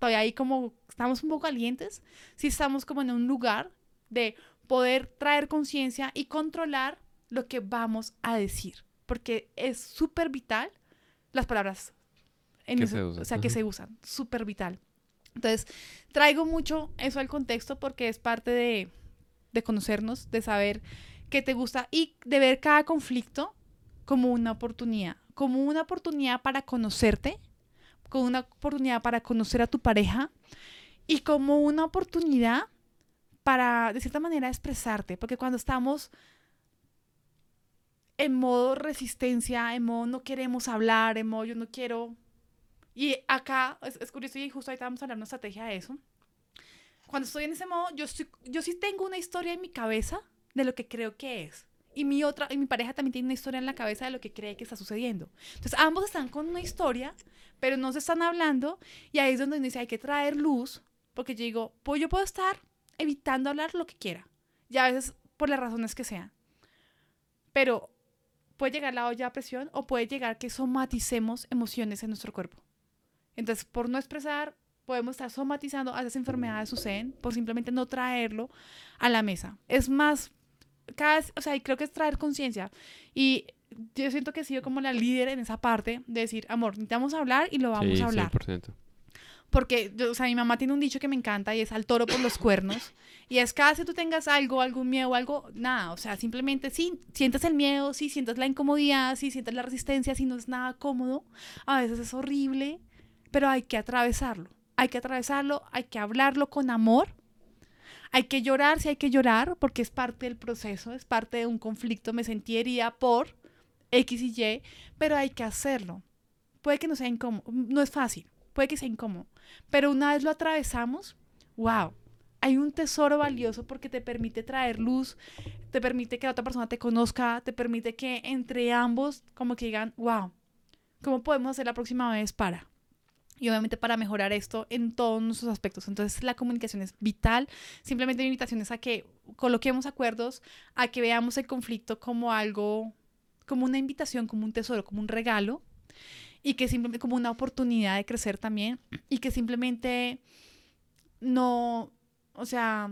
todavía ahí como estamos un poco calientes, sí estamos como en un lugar de poder traer conciencia y controlar lo que vamos a decir, porque es súper vital las palabras en Que ese- se usan, o sea, que se usan, súper vital. Entonces, traigo mucho eso al contexto porque es parte de, de conocernos, de saber qué te gusta y de ver cada conflicto como una oportunidad, como una oportunidad para conocerte, como una oportunidad para conocer a tu pareja y como una oportunidad para, de cierta manera, expresarte, porque cuando estamos en modo resistencia, en modo no queremos hablar, en modo yo no quiero... Y acá, es, curioso, y justo ahorita vamos a hablar de una estrategia de eso. Cuando estoy en ese modo, yo, estoy- yo sí tengo una historia en mi cabeza de lo que creo que es. Y mi otra, y mi pareja también tiene una historia en la cabeza de lo que cree que está sucediendo. Entonces, ambos están con una historia, pero no se están hablando. Y ahí es donde uno dice, hay que traer luz, porque yo digo, pues yo puedo estar evitando hablar lo que quiera. Y a veces por las razones que sean. Pero puede llegar la olla a presión o puede llegar que somaticemos emociones en nuestro cuerpo. Entonces, por no expresar, podemos estar somatizando, a esas enfermedades suceden por simplemente no traerlo a la mesa. Es más, cada vez, o sea, y creo que es traer conciencia. Y yo siento que he sido como la líder en esa parte de decir, amor, necesitamos hablar y lo vamos sí, a hablar. 100%. Porque, o sea, mi mamá tiene un dicho que me encanta y es al toro por los cuernos. Y es cada vez que tú tengas algo, algún miedo, algo, nada, o sea, simplemente sí, sientes el miedo, sí, sientes la incomodidad, sí, sientes la resistencia, si no es nada cómodo, a veces es horrible, pero hay que atravesarlo. Hay que atravesarlo, hay que hablarlo con amor. Hay que llorar si hay que llorar, porque es parte del proceso, es parte de un conflicto. Me sentí herida por X y Y, pero hay que hacerlo. Puede que no sea incómodo, no es fácil, puede que sea incómodo, pero una vez lo atravesamos, wow, hay un tesoro valioso porque te permite traer luz, te permite que la otra persona te conozca, te permite que entre ambos como que digan, wow, ¿cómo podemos hacer la próxima vez para? Y obviamente para mejorar esto en todos nuestros aspectos. Entonces la comunicación es vital. Simplemente mi invitación es a que coloquemos acuerdos, a que veamos el conflicto como algo, como una invitación, como un tesoro, como un regalo. Y que simplemente como una oportunidad de crecer también. Y que simplemente no, o sea,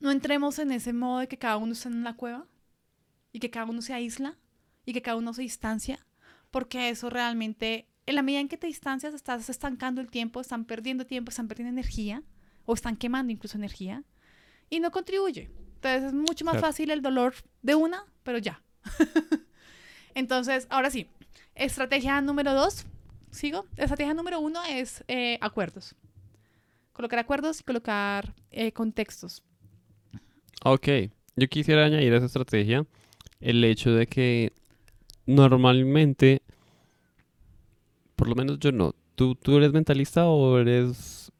no entremos en ese modo de que cada uno está en la cueva y que cada uno se aísla y que cada uno se distancia, porque eso realmente, en la medida en que te distancias, estás estancando el tiempo, están perdiendo tiempo, están perdiendo energía o están quemando incluso energía y no contribuye. Entonces es mucho más Claro. fácil el dolor de una, pero ya. Entonces, ahora sí, estrategia número dos, ¿sigo? Estrategia número uno es eh, acuerdos. Colocar acuerdos y colocar eh, contextos. Ok, yo quisiera añadir a esa estrategia el hecho de que normalmente, por lo menos yo no, ¿tú, tú eres mentalista o eres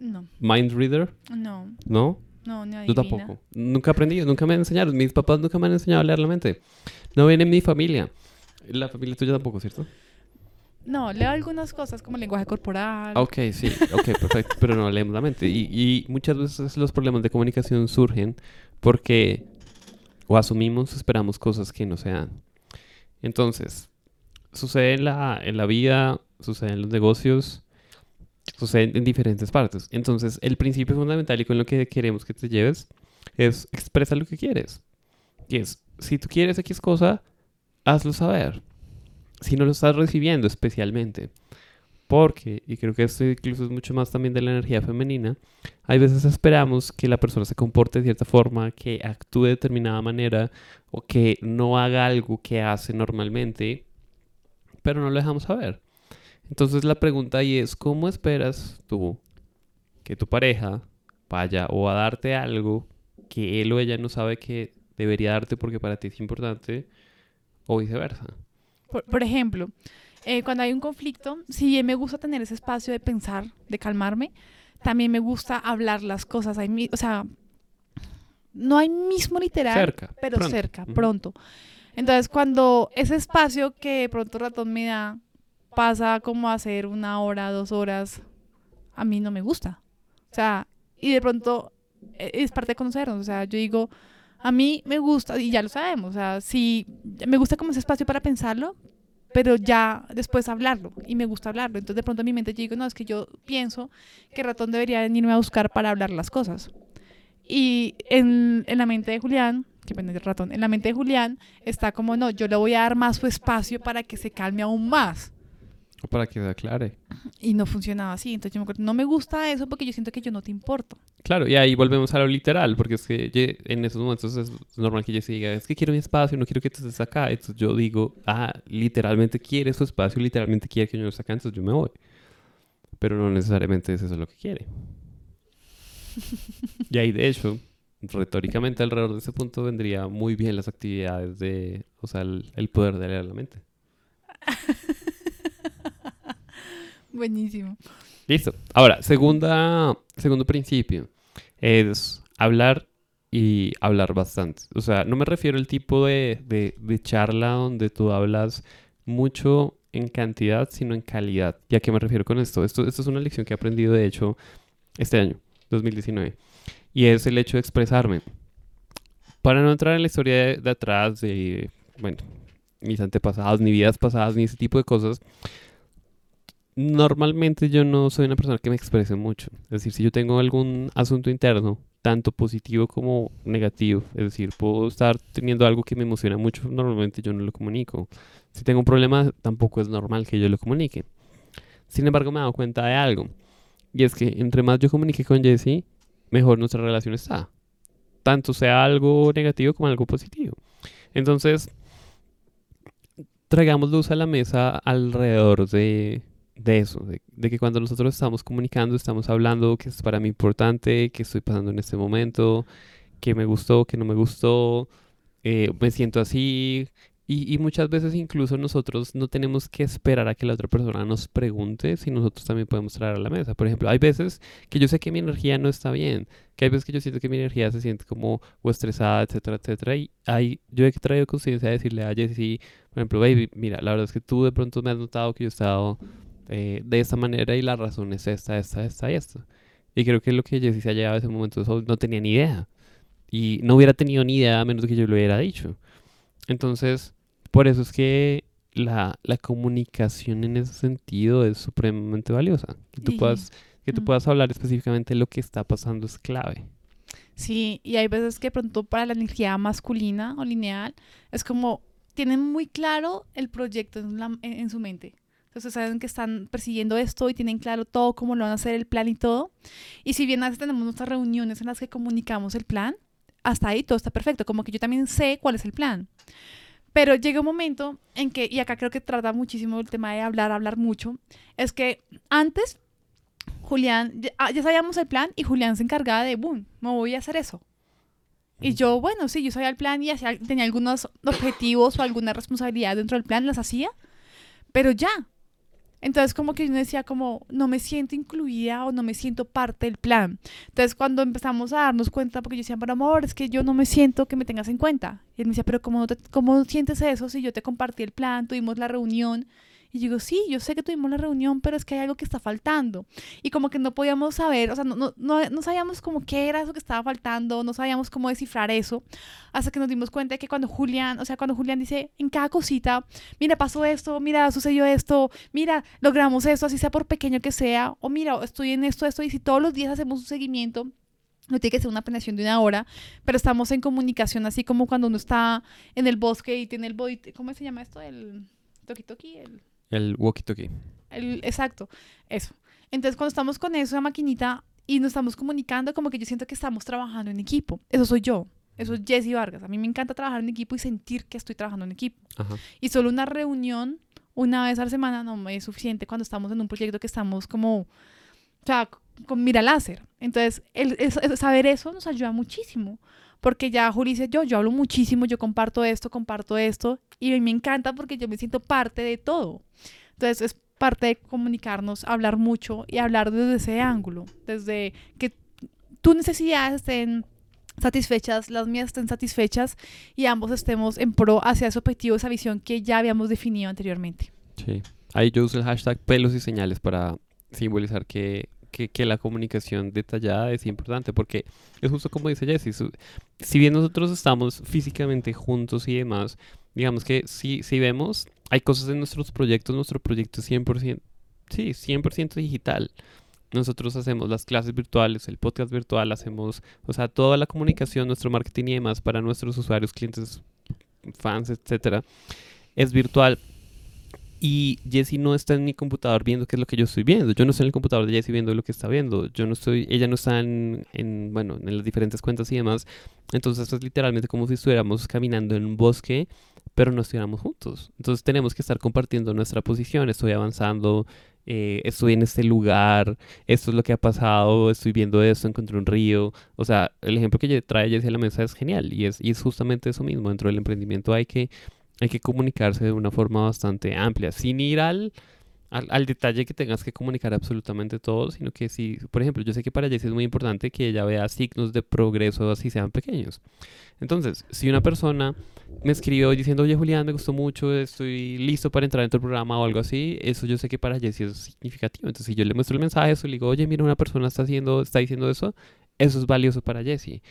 No, mind reader? no, ¿No? no, ni Yo tampoco. Nunca aprendí, nunca me enseñaron. Mis papás nunca me han enseñado a leer la mente. No viene en mi familia. La familia tuya tampoco, ¿cierto? No, leo algunas cosas como lenguaje corporal. Ok, sí, ok, perfecto. Pero no leemos la mente. Y, y muchas veces los problemas de comunicación surgen porque o asumimos, o esperamos cosas que no se dan. Entonces, sucede en la, en la vida, sucede en los negocios, sucede en diferentes partes. Entonces, el principio fundamental y con lo que queremos que te lleves es expresa lo que quieres. Y es, si tú quieres X cosa, hazlo saber. Si no lo estás recibiendo especialmente. Porque, y creo que esto incluso es mucho más también de la energía femenina, hay veces esperamos que la persona se comporte de cierta forma, que actúe de determinada manera o que no haga algo que hace normalmente, pero no lo dejamos saber. Entonces la pregunta ahí es, ¿cómo esperas tú que tu pareja vaya o a darte algo que él o ella no sabe que debería darte porque para ti es importante o viceversa? Por, por ejemplo, eh, cuando hay un conflicto, si bien me gusta tener ese espacio de pensar, de calmarme, también me gusta hablar las cosas. Hay o sea, no hay mismo literal, Cerca, pero pronto. cerca, pronto. Entonces, cuando ese espacio que de pronto ratón me da pasa como a ser una hora, dos horas, a mí no me gusta. O sea, y de pronto eh, es parte de conocernos. O sea, yo digo, a mí me gusta, y ya lo sabemos, o sea, sí, me gusta como ese espacio para pensarlo, pero ya después hablarlo, y me gusta hablarlo. Entonces, de pronto en mi mente yo digo, no, es que yo pienso que ratón debería venirme a buscar para hablar las cosas. Y en, en la mente de Julián, que pena de ratón, en la mente de Julián está como, no, yo le voy a dar más su espacio para que se calme aún más. O para que se aclare. Y no funcionaba así. Entonces yo me acuerdo, no me gusta eso porque yo siento que yo no te importo. Claro, y ahí volvemos a lo literal, porque es que en esos momentos es normal que Jessy diga, es que quiero mi espacio, no quiero que tú estés acá. Entonces yo digo, ah, literalmente quiere su espacio, literalmente quiere que yo no esté acá, entonces yo me voy. Pero no necesariamente es eso lo que quiere. y ahí, de hecho, retóricamente alrededor de ese punto vendría muy bien las actividades de, o sea, el, el poder de leer la mente. Buenísimo. Listo. Ahora, segunda, segundo principio es hablar y hablar bastante. O sea, no me refiero al tipo de, de, de charla donde tú hablas mucho en cantidad, sino en calidad. ¿Y a qué me refiero con esto? Esto, esto es una lección que he aprendido, de hecho, este año, 2019. Y es el hecho de expresarme. Para no entrar en la historia de, de atrás, de, bueno, mis antepasados, ni vidas pasadas, ni ese tipo de cosas, normalmente yo no soy una persona que me exprese mucho. Es decir, si yo tengo algún asunto interno, tanto positivo como negativo, es decir, puedo estar teniendo algo que me emociona mucho, normalmente yo no lo comunico. Si tengo un problema, tampoco es normal que yo lo comunique. Sin embargo, me he dado cuenta de algo. Y es que entre más yo comunique con Jessie, mejor nuestra relación está. Tanto sea algo negativo como algo positivo. Entonces, traigamos luz a la mesa alrededor de, de eso, de, que cuando nosotros estamos comunicando, estamos hablando que es para mí importante, que estoy pasando en este momento, que me gustó, que no me gustó, eh, me siento así. Y, y muchas veces incluso nosotros no tenemos que esperar a que la otra persona nos pregunte si nosotros también podemos traer a la mesa. Por ejemplo, hay veces que yo sé que mi energía no está bien, que hay veces que yo siento que mi energía se siente como o estresada, etcétera, etcétera. Y hay, yo he traído conciencia de decirle a Jessie, por ejemplo, baby, mira, la verdad es que tú de pronto me has notado que yo he estado eh, de esta manera y la razón es esta, esta, esta y esta. Y creo que lo que Jessie se ha llegado a ese momento eso no tenía ni idea. Y no hubiera tenido ni idea a menos que yo lo hubiera dicho. Entonces, por eso es que la, la comunicación en ese sentido es supremamente valiosa. Que tú, puedas, que tú Mm. puedas hablar específicamente de lo que está pasando es clave. Sí, y hay veces que pronto para la energía masculina o lineal es como tienen muy claro el proyecto en, la- en- en su mente. Entonces saben que están persiguiendo esto y tienen claro todo, cómo lo van a hacer, el plan y todo. Y si bien a veces tenemos nuestras reuniones en las que comunicamos el plan, hasta ahí todo está perfecto, como que yo también sé cuál es el plan. Pero llega un momento en que, y acá creo que trata muchísimo el tema de hablar, hablar mucho, es que antes Julián, ya, ah, sabíamos el plan y Julián se encargaba de, boom, me voy a hacer eso. Y yo, bueno, sí, yo sabía el plan y hacía- tenía algunos objetivos o alguna responsabilidad dentro del plan, las hacía, pero ya. Entonces como que yo decía como, no me siento incluida o no me siento parte del plan. Entonces cuando empezamos a darnos cuenta, porque yo decía, pero amor, es que yo no me siento que me tengas en cuenta. Y él me decía, pero ¿cómo, cómo sientes eso si yo te compartí el plan, tuvimos la reunión? Y digo, sí, yo sé que tuvimos la reunión, pero es que hay algo que está faltando. Y como que no podíamos saber, o sea, no, no, no, no sabíamos como qué era eso que estaba faltando, no sabíamos cómo descifrar eso, hasta que nos dimos cuenta de que cuando Julián, o sea, cuando Julián dice en cada cosita, mira, pasó esto, mira, sucedió esto, mira, logramos esto, así sea por pequeño que sea, o mira, estoy en esto, esto, y si todos los días hacemos un seguimiento, no tiene que ser una planeación de una hora, pero estamos en comunicación, así como cuando uno está en el bosque y tiene el body, ¿cómo se llama esto? El toki toki, el... El walkie-talkie. El, exacto, eso. Entonces, cuando estamos con esa maquinita y nos estamos comunicando, como que yo siento que estamos trabajando en equipo. Eso soy yo. Eso es Jessie Vargas. A mí me encanta trabajar en equipo y sentir que estoy trabajando en equipo. Ajá. Y solo una reunión una vez a la semana no me es suficiente cuando estamos en un proyecto que estamos como, o sea, con mira láser. Entonces, el, el- el saber eso nos ayuda muchísimo. Porque ya Juli dice, yo, yo hablo muchísimo, yo comparto esto, comparto esto. Y me encanta porque yo me siento parte de todo. Entonces, es parte de comunicarnos, hablar mucho y hablar desde ese ángulo. Desde que tus necesidades estén satisfechas, las mías estén satisfechas y ambos estemos en pro hacia ese objetivo, esa visión que ya habíamos definido anteriormente. Sí. Ahí yo uso el hashtag pelos y señales para simbolizar que, que, que la comunicación detallada es importante, porque es justo como dice Jessie, su- si bien nosotros estamos físicamente juntos y demás, digamos que si, si vemos, hay cosas en nuestros proyectos, nuestro proyecto es 100%, sí, 100% digital. Nosotros hacemos las clases virtuales, el podcast virtual, hacemos, o sea, toda la comunicación, nuestro marketing y demás para nuestros usuarios, clientes, fans, etcétera, es virtual. Y Jessie no está en mi computador viendo qué es lo que yo estoy viendo. Yo no estoy en el computador de Jessie viendo lo que está viendo. Yo no estoy, ella no está en, en, bueno, en las diferentes cuentas y demás. Entonces es literalmente como si estuviéramos caminando en un bosque, pero no estuviéramos juntos. Entonces tenemos que estar compartiendo nuestra posición. Estoy avanzando, eh, estoy en este lugar, esto es lo que ha pasado, estoy viendo esto, encontré un río. O sea, el ejemplo que trae Jessie a la mesa es genial y es, y es justamente eso mismo. Dentro del emprendimiento hay que hay que comunicarse de una forma bastante amplia, sin ir al, al, al detalle que tengas que comunicar absolutamente todo, sino que si, por ejemplo, yo sé que para Jessie es muy importante que ella vea signos de progreso, así sean pequeños. Entonces, si una persona me escribió diciendo, oye Julián, me gustó mucho, estoy listo para entrar en tu programa o algo así, eso yo sé que para Jessie es significativo. Entonces, si yo le muestro el mensaje, eso le digo, oye, mira, una persona está haciendo, está diciendo eso, eso es valioso para Jessie.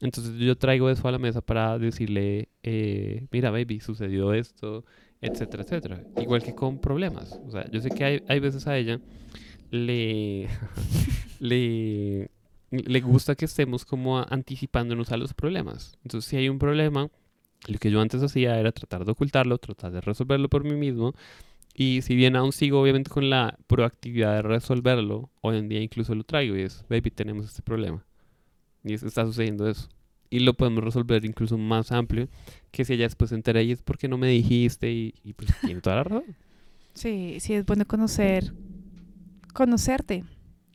Entonces yo traigo eso a la mesa para decirle, eh, mira, baby, sucedió esto, etcétera, etcétera. Igual que con problemas. O sea, yo sé que hay, hay veces a ella le, le, le gusta que estemos como anticipándonos a los problemas. Entonces, si hay un problema, lo que yo antes hacía era tratar de ocultarlo, tratar de resolverlo por mí mismo. Y si bien aún sigo obviamente con la proactividad de resolverlo, hoy en día incluso lo traigo y es, baby, tenemos este problema. Y es- está sucediendo eso. Y lo podemos resolver incluso más amplio que si ella después se entera y es porque no me dijiste y, y pues tiene toda la razón. Sí, sí, es bueno conocer, conocerte,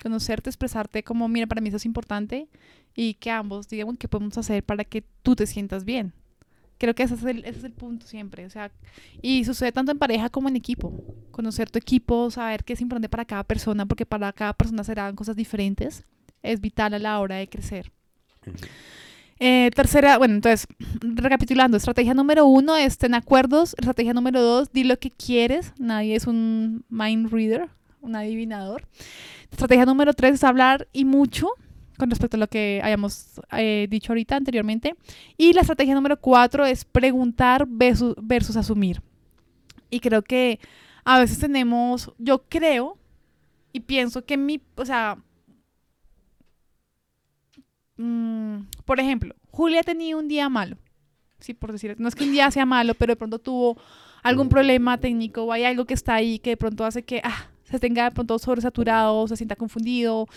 conocerte, expresarte como, mira, para mí eso es importante y que ambos digamos qué podemos hacer para que tú te sientas bien. Creo que ese es, el, es el punto siempre, o sea, y sucede tanto en pareja como en equipo. Conocer tu equipo, saber qué es importante para cada persona, porque para cada persona serán cosas diferentes, es vital a la hora de crecer. Eh, tercera, bueno, entonces, recapitulando, estrategia número uno es ten acuerdos, estrategia número dos, di lo que quieres, nadie es un mind reader, un adivinador. Estrategia número tres es hablar y mucho con respecto a lo que hayamos eh, dicho ahorita anteriormente. Y la estrategia número cuatro es preguntar versus, versus asumir. Y creo que a veces tenemos, yo creo y pienso que mi, o sea, mm, por ejemplo, Julia tenido un día malo. Sí, por decir, no es que un día sea malo, pero de pronto tuvo algún problema técnico o hay algo que está ahí que de pronto hace que ah, se tenga de pronto sobresaturado, se sienta confundido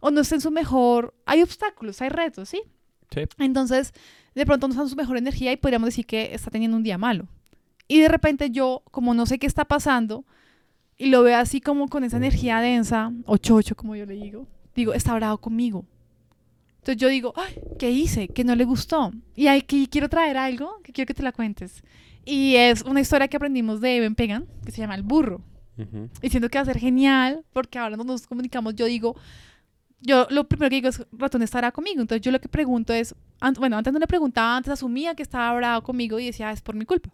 o no esté en su mejor. Hay obstáculos, hay retos, ¿sí? Sí. Entonces, de pronto no está en su mejor energía y podríamos decir que está teniendo un día malo. Y de repente yo, como no sé qué está pasando, y lo veo así como con esa energía densa, o chocho, como yo le digo, digo, está bravo conmigo. Entonces yo digo, "Ay, ¿qué hice? Que no le gustó. Y aquí quiero traer algo que quiero que te la cuentes. Y es una historia que aprendimos de Eben Pegan, que se llama El Burro. Ujú. Y siento que va a ser genial, porque ahora no nos comunicamos. Yo digo, yo lo primero que digo es, ratón estará conmigo. Entonces yo lo que pregunto es, an- bueno, antes no le preguntaba, antes asumía que estaba bravo conmigo y decía, "Ah, es por mi culpa.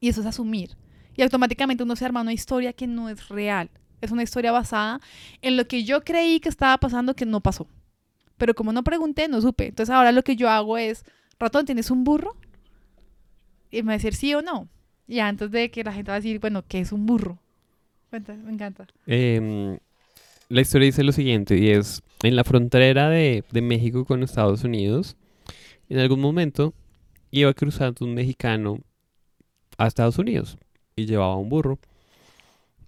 Y eso es asumir. Y automáticamente uno se arma una historia que no es real. Es una historia basada en lo que yo creí que estaba pasando que no pasó. Pero como no pregunté, no supe. Entonces ahora lo que yo hago es, ratón, ¿tienes un burro? Y me va a decir sí o no. Y antes de que la gente va a decir, bueno, ¿qué es un burro? Cuenta, me encanta. Em, la historia dice lo siguiente, y es, en la frontera de, de México con Estados Unidos, en algún momento iba cruzando un mexicano a Estados Unidos y llevaba un burro.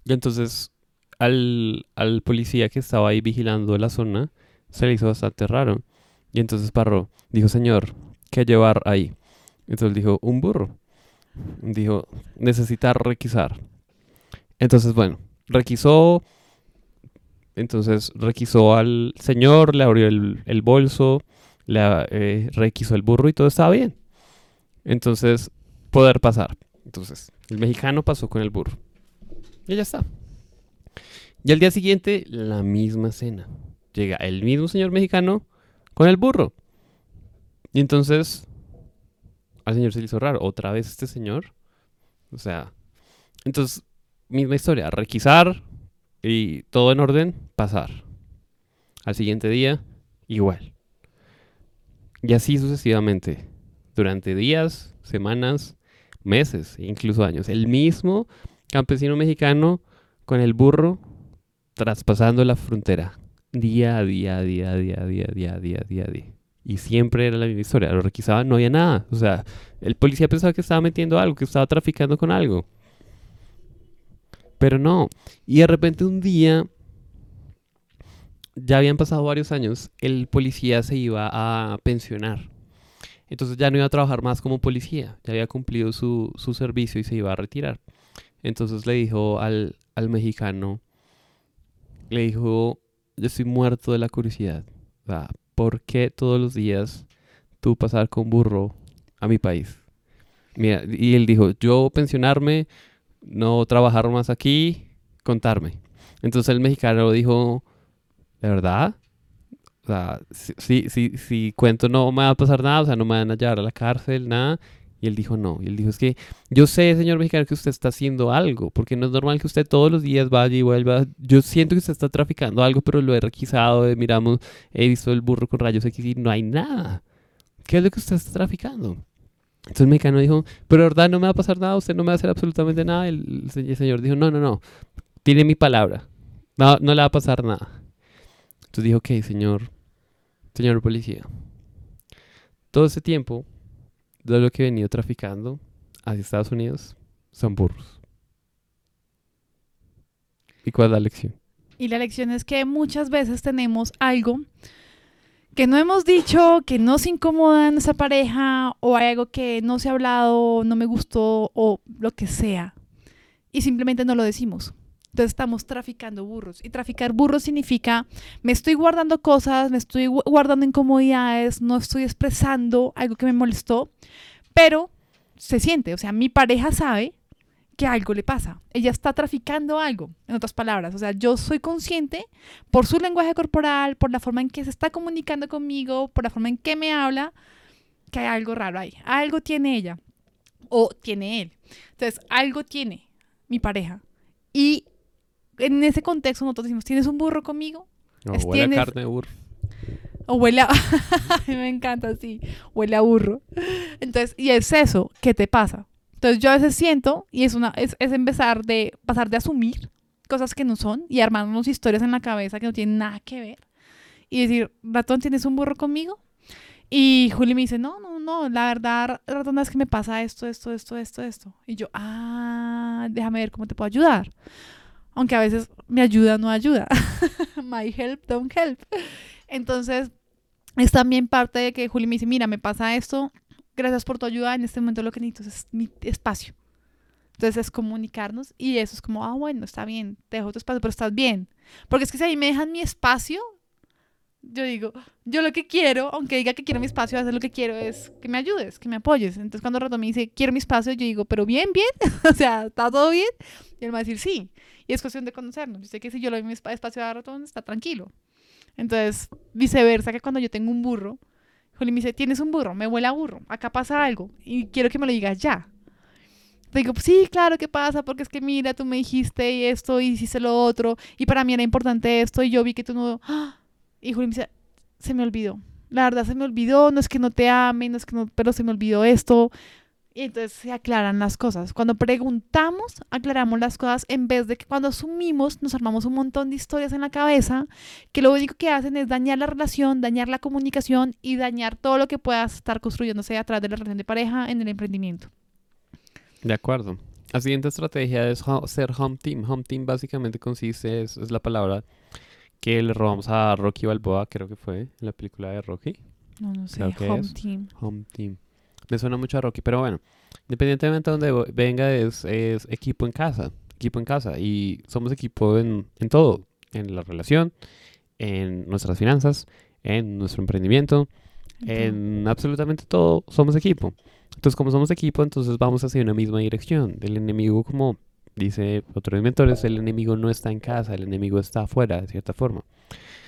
Y entonces al, al policía que estaba ahí vigilando la zona se le hizo bastante raro. Y entonces paró. Dijo, señor, ¿qué llevar ahí? Entonces dijo, un burro. Dijo, necesita requisar. Entonces, bueno, requisó. Entonces requisó al señor, le abrió el, el bolso, le eh, requisó el burro y todo estaba bien. Entonces, poder pasar. Entonces, el mexicano pasó con el burro. Y ya está. Y al día siguiente, la misma cena. Llega el mismo señor mexicano con el burro. Y entonces, al señor se le hizo raro. ¿Otra vez este señor? O sea, entonces, misma historia. Requisar y todo en orden, pasar. Al siguiente día, igual. Y así sucesivamente. Durante días, semanas, meses, incluso años. El mismo campesino mexicano con el burro traspasando la frontera. Día a día, día, a día, día, a día, día, a día, día. Y siempre era la misma historia. Lo requisaban, no había nada. O sea, el policía pensaba que estaba metiendo algo, que estaba traficando con algo. Pero no. Y de repente un día, ya habían pasado varios años, el policía se iba a pensionar. Entonces ya no iba a trabajar más como policía. Ya había cumplido su, su servicio y se iba a retirar. Entonces le dijo al, al mexicano, le dijo, yo estoy muerto de la curiosidad. O sea, ¿por qué todos los días tú pasar con burro a mi país? Mira, y él dijo, yo pensionarme, no trabajar más aquí, contarme. Entonces el mexicano dijo, ¿de verdad? O sea, si, si, si, si cuento no me va a pasar nada, o sea, no me van a llevar a la cárcel, nada. Y él dijo, no. Y él dijo, es que yo sé, señor mexicano, que usted está haciendo algo, porque no es normal que usted todos los días vaya y vuelva. Yo siento que usted está traficando algo, pero lo he requisado, eh, miramos, he visto el burro con rayos X y no hay nada. ¿Qué es lo que usted está traficando? Entonces el mexicano dijo, pero verdad no me va a pasar nada, usted no me va a hacer absolutamente nada. El, el señor dijo, no, no, no, tiene mi palabra, no, no le va a pasar nada. Entonces dijo, ok, señor, señor policía, todo ese tiempo, todo lo que he venido traficando hacia Estados Unidos son burros. ¿Y cuál es la lección? Y la lección es que muchas veces tenemos algo que no hemos dicho, que nos incomoda en nuestra pareja, o hay algo que no se ha hablado, no me gustó, o lo que sea. Y simplemente no lo decimos. Entonces estamos traficando burros. Y traficar burros significa, me estoy guardando cosas, me estoy gu- guardando incomodidades, no estoy expresando algo que me molestó, pero se siente. O sea, mi pareja sabe que algo le pasa. Ella está traficando algo, en otras palabras. O sea, yo soy consciente por su lenguaje corporal, por la forma en que se está comunicando conmigo, por la forma en que me habla, que hay algo raro ahí. Algo tiene ella o tiene él. Entonces, algo tiene mi pareja. Y en ese contexto nosotros decimos, ¿tienes un burro conmigo? No, huele a tienes- carne de burro. O huele a... A me encanta así, huele a burro. Entonces, y es eso, ¿qué te pasa? Entonces yo a veces siento, y es, una, es, es empezar de, pasar de asumir cosas que no son y armarnos historias en la cabeza que no tienen nada que ver. Y decir, ratón, ¿tienes un burro conmigo? Y Juli me dice, no, no, no, la verdad, ratón, es que me pasa esto, esto, esto, esto, esto. Y yo, ah, déjame ver cómo te puedo ayudar. Aunque a veces me ayuda, no ayuda. My help, don't help. Entonces, es también parte de que Juli me dice, mira, me pasa esto, gracias por tu ayuda, en este momento lo que necesito es mi espacio. Entonces es comunicarnos y eso es como, ah, bueno, está bien, te dejo tu espacio, pero estás bien. Porque es que si a mí me dejan mi espacio, yo digo, yo lo que quiero, aunque diga que quiero mi espacio, veces lo que quiero es que me ayudes, que me apoyes. Entonces cuando Rato me dice, quiero mi espacio, yo digo, pero bien, bien, o sea, ¿está todo bien? Y él me va a decir, sí. Y es cuestión de conocernos. Yo sé que si yo le doy mi espacio a Ratón, está tranquilo. Entonces, viceversa, que cuando yo tengo un burro, Juli me dice, tienes un burro, me huele a burro, acá pasa algo y quiero que me lo digas ya. Te digo, sí, claro, ¿qué pasa? Porque es que mira, tú me dijiste esto y hiciste lo otro y para mí era importante esto y yo vi que tú no... ¡Ah! Y Juli me dice, se me olvidó. La verdad se me olvidó, no es que no te ame, no es que no, pero se me olvidó esto. Y entonces se aclaran las cosas. Cuando preguntamos, aclaramos las cosas en vez de que cuando asumimos nos armamos un montón de historias en la cabeza que lo único que hacen es dañar la relación, dañar la comunicación y dañar todo lo que pueda estar construyéndose a través de la relación de pareja en el emprendimiento. De acuerdo. La siguiente estrategia es ser home team. Home team básicamente consiste, es, es la palabra que le robamos a Rocky Balboa, creo que fue, en la película de Rocky. No, no sé, home team. Home team. Me suena mucho a Rocky, pero bueno, independientemente de donde venga, es, es equipo en casa, equipo en casa. Y somos equipo en, en todo, en la relación, en nuestras finanzas, en nuestro emprendimiento, en absolutamente todo, somos equipo. Entonces, como somos equipo, entonces vamos hacia una misma dirección. El enemigo, como dice otros mentores, el enemigo no está en casa, el enemigo está afuera, de cierta forma.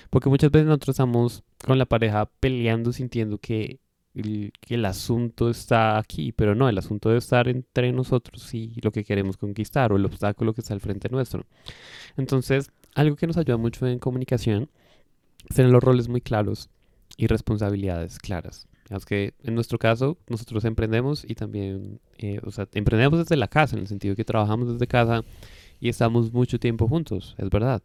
Porque muchas veces nosotros estamos con la pareja peleando, sintiendo que el, que el asunto está aquí, pero no, el asunto debe estar entre nosotros y lo que queremos conquistar o el obstáculo que está al frente nuestro. Entonces, algo que nos ayuda mucho en comunicación es tener los roles muy claros y responsabilidades claras. Es que en nuestro caso nosotros emprendemos y también, eh, o sea, emprendemos desde la casa, en el sentido que trabajamos desde casa y estamos mucho tiempo juntos, es verdad.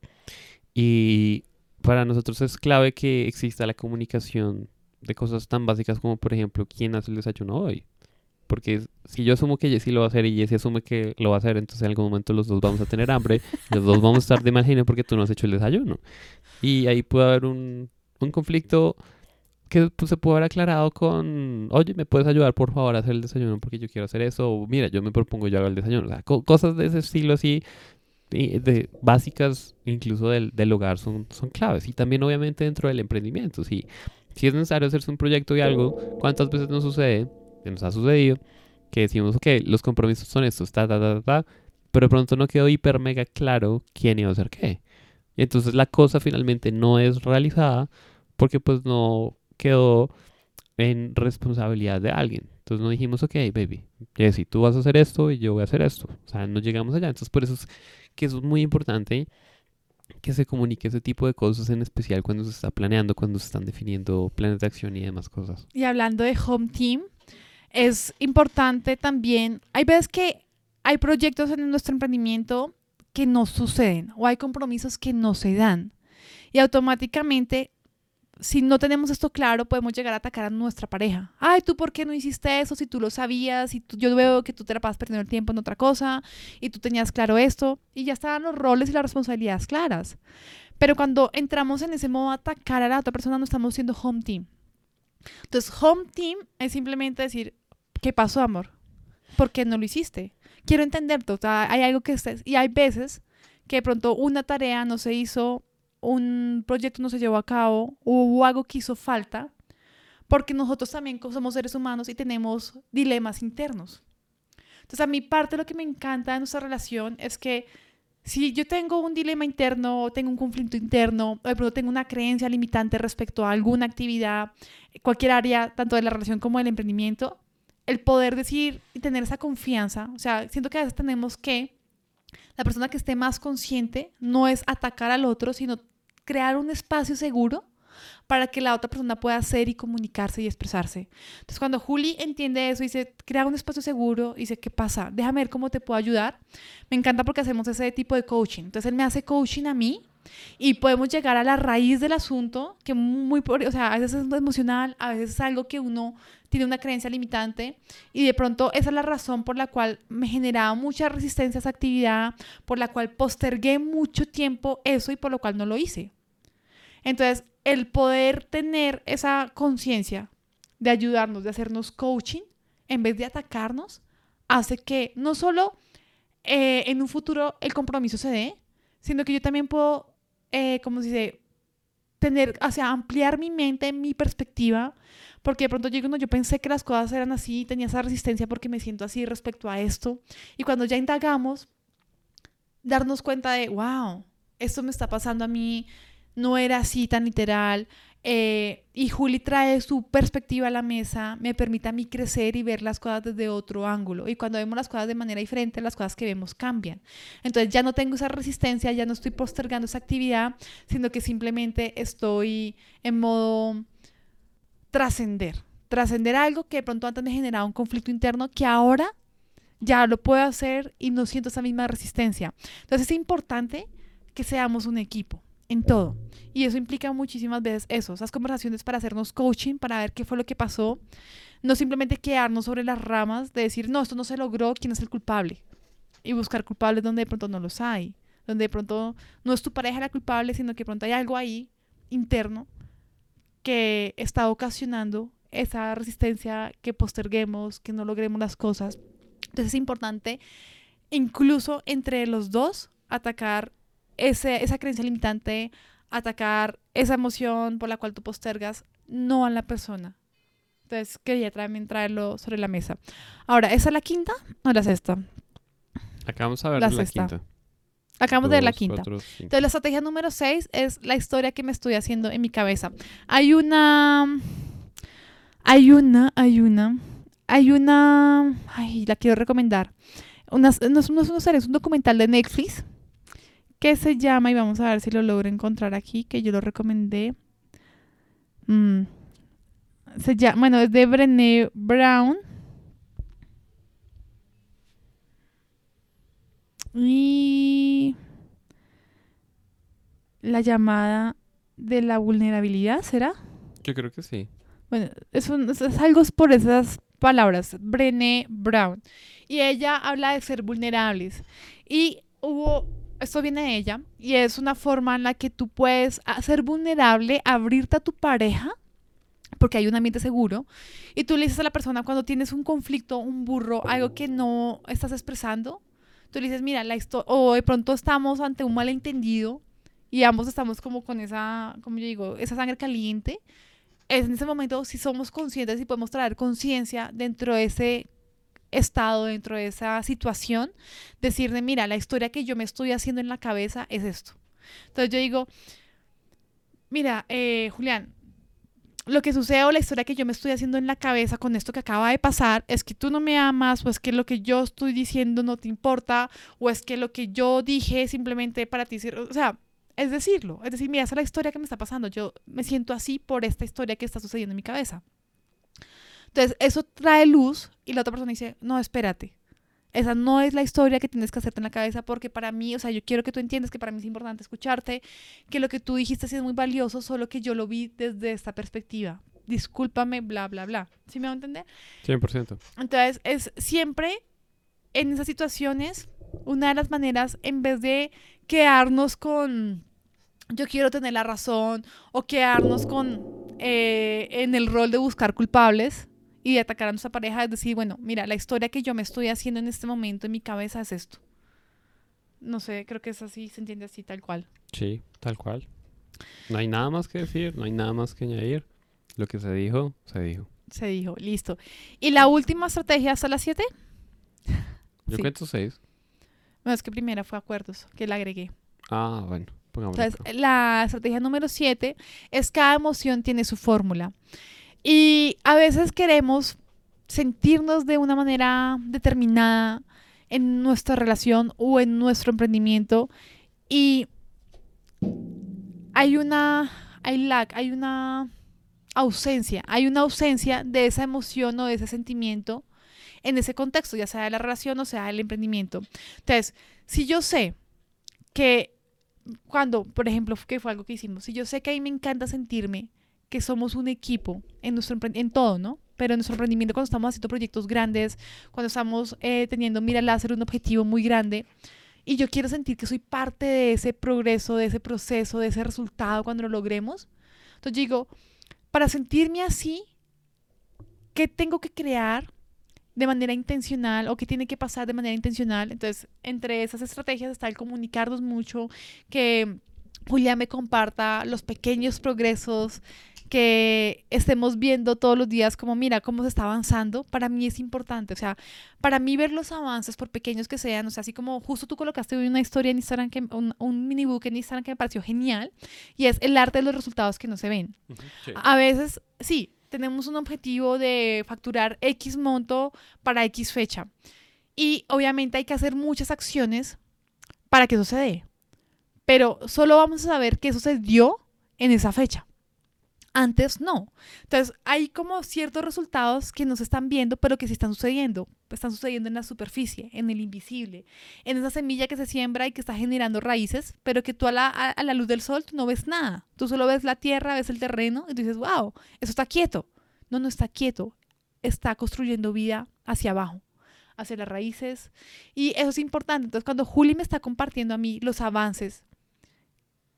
Y para nosotros es clave que exista la comunicación de cosas tan básicas como, por ejemplo, quién hace el desayuno hoy. Porque si yo asumo que Jessy lo va a hacer y Jessy asume que lo va a hacer, entonces en algún momento los dos vamos a tener hambre, los dos vamos a estar de mal genio porque tú no has hecho el desayuno. Y ahí puede haber un, un conflicto que se puede haber aclarado con, oye, ¿me puedes ayudar por favor a hacer el desayuno porque yo quiero hacer eso? O mira, yo me propongo yo hago el desayuno. O sea, cosas de ese estilo así, de, básicas incluso del, del, hogar son, son claves. Y también obviamente dentro del emprendimiento. Si, si es necesario hacerse un proyecto y algo, ¿cuántas veces nos sucede? Que nos ha sucedido que decimos, ok, los compromisos son estos, ta, ta, ta, ta, pero de pronto no quedó hiper mega claro quién iba a hacer qué. Y entonces la cosa finalmente no es realizada porque pues no quedó en responsabilidad de alguien. Entonces no dijimos, ok, baby, si tú vas a hacer esto y yo voy a hacer esto. O sea, no llegamos allá. Entonces por eso es que eso es muy importante que se comunique ese tipo de cosas, en especial cuando se está planeando, cuando se están definiendo planes de acción y demás cosas. Y hablando de Home Team, es importante también, hay veces que hay proyectos en nuestro emprendimiento que no suceden o hay compromisos que no se dan. Y automáticamente si no tenemos esto claro, podemos llegar a atacar a nuestra pareja. Ay, ¿tú por qué no hiciste eso? Si tú lo sabías, y yo veo que tú te la pasas perdiendo el tiempo en otra cosa, y tú tenías claro esto, y ya estaban los roles y las responsabilidades claras. Pero cuando entramos en ese modo de atacar a la otra persona, no estamos siendo home team. Entonces, home team es simplemente decir, ¿qué pasó, amor? ¿Por qué no lo hiciste? Quiero entenderte. O sea, hay algo que estés. Y hay veces que de pronto una tarea no se hizo un proyecto no se llevó a cabo hubo algo que hizo falta, porque nosotros también somos seres humanos y tenemos dilemas internos. Entonces, a mí parte lo que me encanta de nuestra relación es que si yo tengo un dilema interno, tengo un conflicto interno, o de pronto tengo una creencia limitante respecto a alguna actividad, cualquier área, tanto de la relación como del emprendimiento, el poder decir y tener esa confianza, o sea, siento que a veces tenemos que la persona que esté más consciente no es atacar al otro, sino crear un espacio seguro para que la otra persona pueda hacer y comunicarse y expresarse. Entonces, cuando Juli entiende eso y dice, crea un espacio seguro, y dice, ¿qué pasa? Déjame ver cómo te puedo ayudar. Me encanta porque hacemos ese tipo de coaching. Entonces, él me hace coaching a mí y podemos llegar a la raíz del asunto, que muy, o sea, a veces es emocional, a veces es algo que uno tiene una creencia limitante y de pronto esa es la razón por la cual me generaba mucha resistencia a esa actividad, por la cual postergué mucho tiempo eso y por lo cual no lo hice. Entonces, el poder tener esa conciencia de ayudarnos, de hacernos coaching, en vez de atacarnos, hace que no solo eh, en un futuro el compromiso se dé, sino que yo también puedo, eh, como se dice, tener, o sea, ampliar mi mente, mi perspectiva, porque de pronto yo, yo pensé que las cosas eran así, tenía esa resistencia porque me siento así respecto a esto. Y cuando ya indagamos, darnos cuenta de, wow, esto me está pasando a mí, no era así tan literal. Eh, y Juli trae su perspectiva a la mesa, me permite a mí crecer y ver las cosas desde otro ángulo. Y cuando vemos las cosas de manera diferente, las cosas que vemos cambian. Entonces ya no tengo esa resistencia, ya no estoy postergando esa actividad, sino que simplemente estoy en modo trascender. Trascender algo que de pronto antes me generaba un conflicto interno que ahora ya lo puedo hacer y no siento esa misma resistencia. Entonces es importante que seamos un equipo en todo. Y eso implica muchísimas veces eso, esas conversaciones para hacernos coaching, para ver qué fue lo que pasó. No simplemente quedarnos sobre las ramas de decir, no, esto no se logró, ¿quién es el culpable? Y buscar culpables donde de pronto no los hay, donde de pronto no es tu pareja la culpable, sino que de pronto hay algo ahí interno que está ocasionando esa resistencia, que posterguemos, que no logremos las cosas. Entonces es importante, incluso entre los dos, atacar ese, esa creencia limitante, atacar esa emoción por la cual tú postergas, no a la persona. Entonces quería también traerlo sobre la mesa. Ahora, ¿esa es la quinta o la sexta? Acabamos de ver La la, sexta. quinta. Acabamos de ver la Dos, quinta. cuatro. Entonces, la estrategia número 6 es la historia que me estoy haciendo en mi cabeza. Hay una. Hay una, hay una. Hay una. Ay, la quiero recomendar. Una, no, no es una serie, es un documental de Netflix que se llama, y vamos a ver si lo logro encontrar aquí, que yo lo recomendé. Mm. Se llama, bueno, es de Brené Brown. Y la llamada de la vulnerabilidad, ¿será? Yo creo que sí. Bueno, es, un- es- es algo por esas palabras, Brené Brown. Y ella habla de ser vulnerables. Y hubo, esto viene de ella, y es una forma en la que tú puedes ser vulnerable, abrirte a tu pareja, porque hay un ambiente seguro, y tú le dices a la persona cuando tienes un conflicto, un burro, algo que no estás expresando, tú le dices, mira, la o de pronto estamos ante un malentendido, y ambos estamos como con esa, como yo digo, esa sangre caliente, es en ese momento si somos conscientes y podemos traer conciencia dentro de ese estado, dentro de esa situación, decirle, mira, la historia que yo me estoy haciendo en la cabeza es esto. Entonces yo digo, mira, eh, Julián, lo que sucede o la historia que yo me estoy haciendo en la cabeza con esto que acaba de pasar es que tú no me amas o es que lo que yo estoy diciendo no te importa o es que lo que yo dije simplemente para ti, o sea, es decirlo, es decir, mira, esa es la historia que me está pasando, yo me siento así por esta historia que está sucediendo en mi cabeza. Entonces, eso trae luz y la otra persona dice, no, espérate, esa no es la historia que tienes que hacerte en la cabeza porque para mí, o sea, yo quiero que tú entiendas que para mí es importante escucharte, que lo que tú dijiste sí es muy valioso, solo que yo lo vi desde esta perspectiva. Discúlpame, bla, bla, bla. ¿Sí me va a entender? 100%. Entonces, es siempre en esas situaciones una de las maneras, en vez de quedarnos con yo quiero tener la razón o quedarnos con eh, en el rol de buscar culpables y atacar a nuestra pareja, es decir, bueno, mira, la historia que yo me estoy haciendo en este momento en mi cabeza es esto. No sé, creo que es así, se entiende así, tal cual. Sí, tal cual. No hay nada más que decir, no hay nada más que añadir. Lo que se dijo, se dijo. Se dijo, listo. Y la última estrategia hasta las 7. Yo Sí. cuento seis. Bueno, es que primera fue acuerdos, que la agregué. Ah, bueno, Entonces, acá. la estrategia número 7 es cada emoción tiene su fórmula. Y a veces queremos sentirnos de una manera determinada en nuestra relación o en nuestro emprendimiento y hay una hay lag, hay una ausencia, hay una ausencia de esa emoción o de ese sentimiento en ese contexto, ya sea de la relación o sea del emprendimiento. Entonces, si yo sé que cuando, por ejemplo, que fue algo que hicimos, si yo sé que a mí me encanta sentirme que somos un equipo en nuestro en todo, ¿no? Pero en nuestro emprendimiento cuando estamos haciendo proyectos grandes, cuando estamos eh, teniendo mira láser un objetivo muy grande y yo quiero sentir que soy parte de ese progreso, de ese proceso, de ese resultado cuando lo logremos. Entonces digo, para sentirme así, ¿qué tengo que crear de manera intencional o qué tiene que pasar de manera intencional? Entonces, entre esas estrategias está el comunicarnos mucho, que Julia me comparta los pequeños progresos que estemos viendo todos los días como mira cómo se está avanzando, para mí es importante. O sea, para mí ver los avances, por pequeños que sean, o sea, así como justo tú colocaste hoy una historia en Instagram, que, un, un mini book en Instagram que me pareció genial, y es el arte de los resultados que no se ven. Sí. A veces, sí, tenemos un objetivo de facturar X monto para X fecha. Y obviamente hay que hacer muchas acciones para que eso se dé. Pero solo vamos a saber que eso se dio en esa fecha. Antes no. Entonces hay como ciertos resultados que no se están viendo, pero que sí están sucediendo. Están sucediendo en la superficie, en el invisible, en esa semilla que se siembra y que está generando raíces, pero que tú a la, a, la luz del sol tú no ves nada. Tú solo ves la tierra, ves el terreno y tú dices, wow, eso está quieto. No, no está quieto. Está construyendo vida hacia abajo hacia las raíces. Y eso es importante. Entonces, cuando Juli me está compartiendo a mí los avances,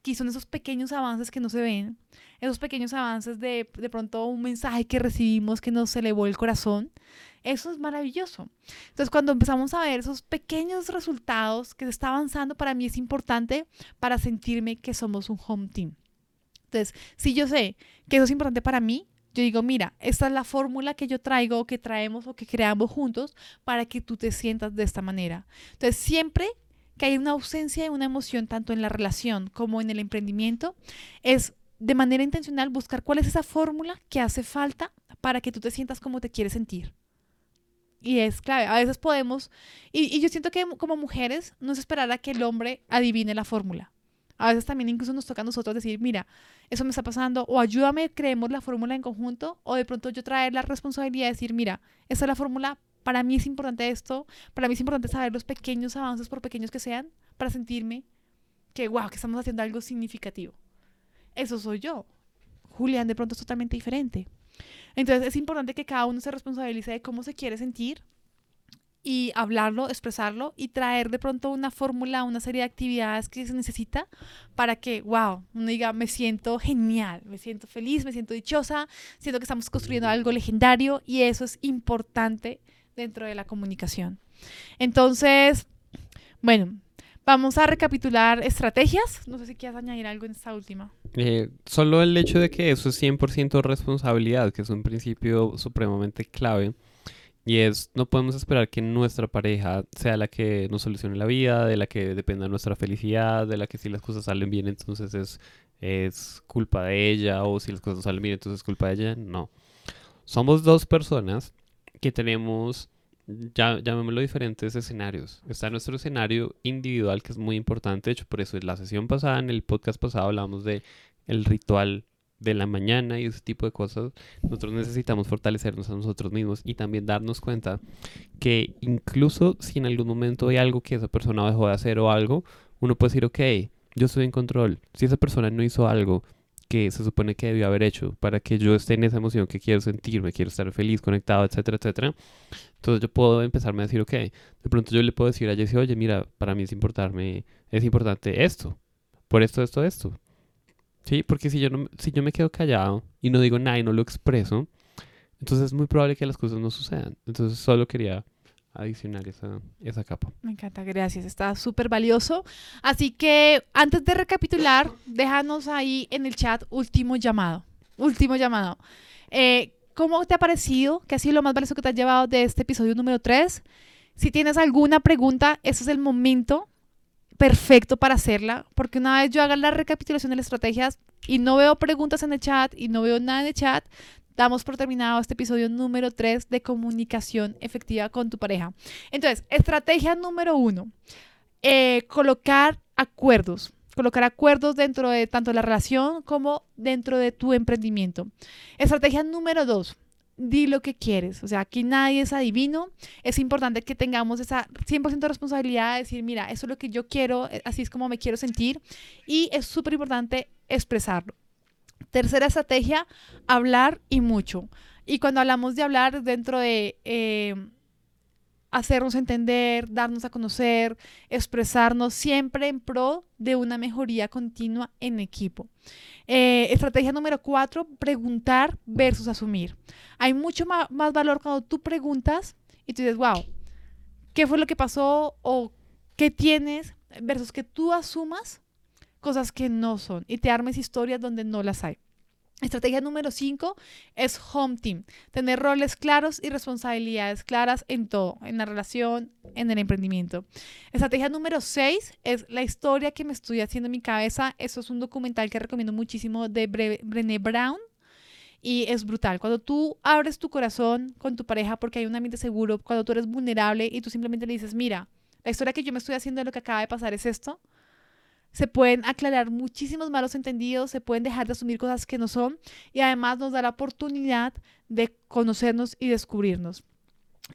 que son esos pequeños avances que no se ven, esos pequeños avances de de pronto un mensaje que recibimos que nos elevó el corazón, eso es maravilloso. Entonces, cuando empezamos a ver esos pequeños resultados que se está avanzando, para mí es importante para sentirme que somos un home team. Entonces, si yo sé que eso es importante para mí, yo digo, mira, esta es la fórmula que yo traigo, que traemos o que creamos juntos para que tú te sientas de esta manera. Entonces, siempre que hay una ausencia de una emoción, tanto en la relación como en el emprendimiento, es de manera intencional buscar cuál es esa fórmula que hace falta para que tú te sientas como te quieres sentir. Y es clave. A veces podemos, y, yo siento que como mujeres no es esperar a que el hombre adivine la fórmula. A veces también incluso nos toca a nosotros decir, mira, eso me está pasando, o ayúdame, creemos la fórmula en conjunto, o de pronto yo traer la responsabilidad de decir, mira, esa es la fórmula, para mí es importante esto, para mí es importante saber los pequeños avances, por pequeños que sean, para sentirme que, wow, que estamos haciendo algo significativo. Eso soy yo. Julián de pronto es totalmente diferente. Entonces es importante que cada uno se responsabilice de cómo se quiere sentir y hablarlo, expresarlo y traer de pronto una fórmula, una serie de actividades que se necesita para que, wow, uno diga, me siento genial, me siento feliz, me siento dichosa, siento que estamos construyendo algo legendario y eso es importante dentro de la comunicación. Entonces, bueno, vamos a recapitular estrategias. No sé si quieres añadir algo en esta última. Eh, solo el hecho de que eso es 100% responsabilidad, que es un principio supremamente clave. Y es, no podemos esperar que nuestra pareja sea la que nos solucione la vida, de la que dependa nuestra felicidad, de la que si las cosas salen bien entonces es, es culpa de ella, o si las cosas salen bien entonces es culpa de ella. No. Somos dos personas que tenemos, ya, llamémoslo diferentes escenarios. Está nuestro escenario individual que es muy importante. De hecho, por eso en la sesión pasada, en el podcast pasado, hablamos de el ritual de la mañana y ese tipo de cosas, nosotros necesitamos fortalecernos a nosotros mismos y también darnos cuenta que incluso si en algún momento hay algo que esa persona dejó de hacer o algo, uno puede decir, ok, yo estoy en control. Si esa persona no hizo algo que se supone que debió haber hecho para que yo esté en esa emoción que quiero sentirme, quiero estar feliz, conectado, etcétera, etcétera, entonces yo puedo empezarme a decir, ok, de pronto yo le puedo decir a Jessie, oye, mira, para mí es importante, es importante esto, por esto, esto, esto. Sí, porque si yo, no, si yo me quedo callado y no digo nada y no lo expreso, entonces es muy probable que las cosas no sucedan. Entonces solo quería adicionar esa, esa capa. Me encanta, gracias. Está súper valioso. Así que antes de recapitular, déjanos ahí en el chat último llamado. Último llamado. Eh, ¿Cómo te ha parecido? ¿Qué ha sido lo más valioso que te has llevado de este episodio número 3? Si tienes alguna pregunta, ese es el momento perfecto para hacerla, porque una vez yo haga la recapitulación de las estrategias y no veo preguntas en el chat y no veo nada en el chat, damos por terminado este episodio número 3 de comunicación efectiva con tu pareja. Entonces, estrategia número uno, eh, colocar acuerdos. Colocar acuerdos dentro de tanto la relación como dentro de tu emprendimiento. Estrategia número dos, di lo que quieres. O sea, aquí nadie es adivino. Es importante que tengamos esa 100% de responsabilidad de decir, mira, eso es lo que yo quiero, eh, así es como me quiero sentir. Y es súper importante expresarlo. Tercera estrategia, hablar y mucho. Y cuando hablamos de hablar dentro de eh, hacernos entender, darnos a conocer, expresarnos siempre en pro de una mejoría continua en equipo. Eh, estrategia número cuatro, preguntar versus asumir. Hay mucho más valor cuando tú preguntas y tú dices, wow, ¿qué fue lo que pasó o qué tienes? Versus que tú asumas cosas que no son y te armes historias donde no las hay. Estrategia número 5 es home team, tener roles claros y responsabilidades claras en todo, en la relación, en el emprendimiento. Estrategia número 6 es la historia que me estoy haciendo en mi cabeza. Eso es un documental que recomiendo muchísimo de Brené Brown y es brutal. Cuando tú abres tu corazón con tu pareja porque hay un ambiente seguro, cuando tú eres vulnerable y tú simplemente le dices, mira, la historia que yo me estoy haciendo de lo que acaba de pasar es esto, se pueden aclarar muchísimos malos entendidos, se pueden dejar de asumir cosas que no son y además nos da la oportunidad de conocernos y descubrirnos.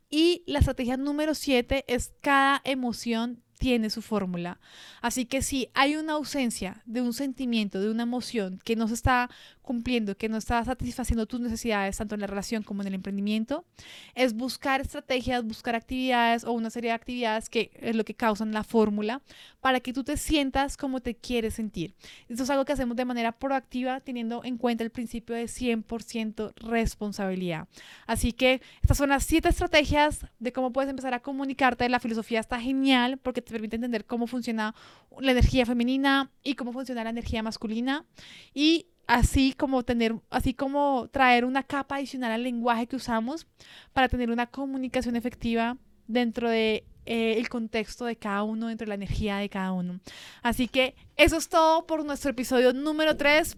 Y la estrategia número siete es cada emoción tiene su fórmula. Así que si hay una ausencia de un sentimiento, de una emoción que no se está cumpliendo, que no está satisfaciendo tus necesidades, tanto en la relación como en el emprendimiento, es buscar estrategias, buscar actividades o una serie de actividades que es lo que causan la fórmula para que tú te sientas como te quieres sentir. Esto es algo que hacemos de manera proactiva teniendo en cuenta el principio de 100% responsabilidad. Así que estas son las siete estrategias de cómo puedes empezar a comunicarte. La filosofía está genial porque te permite entender cómo funciona la energía femenina y cómo funciona la energía masculina. Y así como tener, así como traer una capa adicional al lenguaje que usamos para tener una comunicación efectiva dentro de eh, el contexto de cada uno, dentro de la energía de cada uno. Así que eso es todo por nuestro episodio número 3.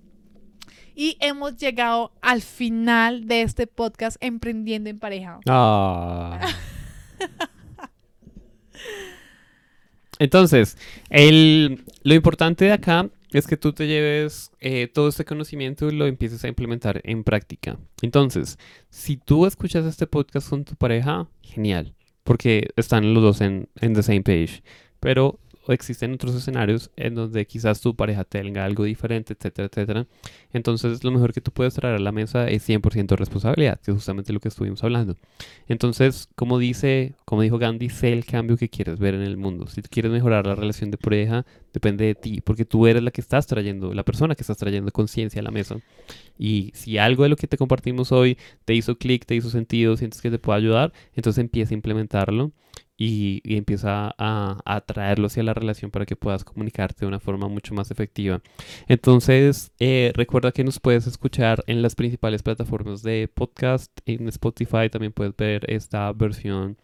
Y hemos llegado al final de este podcast Emprendiendo en Pareja. Ah. Entonces, el, lo importante de acá es que tú te lleves eh, todo este conocimiento y lo empieces a implementar en práctica. Entonces, si tú escuchas este podcast con tu pareja, genial, porque están los dos en, en the same page. Pero existen otros escenarios en donde quizás tu pareja tenga algo diferente, etcétera, etcétera. Entonces, lo mejor que tú puedes traer a la mesa es 100% responsabilidad, que es justamente lo que estuvimos hablando. Entonces, como dice, como dijo Gandhi, sé el cambio que quieres ver en el mundo. Si quieres mejorar la relación de pareja, depende de ti, porque tú eres la que estás trayendo, la persona que estás trayendo conciencia a la mesa. Y si algo de lo que te compartimos hoy te hizo clic, te hizo sentido, sientes que te puede ayudar, entonces empieza a implementarlo y, empieza a, a, traerlo hacia la relación para que puedas comunicarte de una forma mucho más efectiva. Entonces, eh, recuerda que nos puedes escuchar en las principales plataformas de podcast, en Spotify también puedes ver esta versión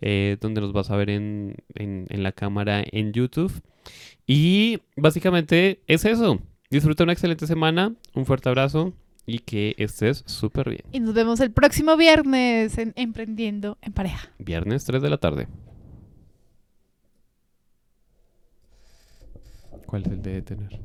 eh, donde nos vas a ver en, en la cámara en YouTube. Y básicamente es eso. Disfruta una excelente semana, un fuerte abrazo y que estés súper bien. Y nos vemos el próximo viernes en Emprendiendo en Pareja. Viernes 3 de la tarde. ¿Cuál es el de detener?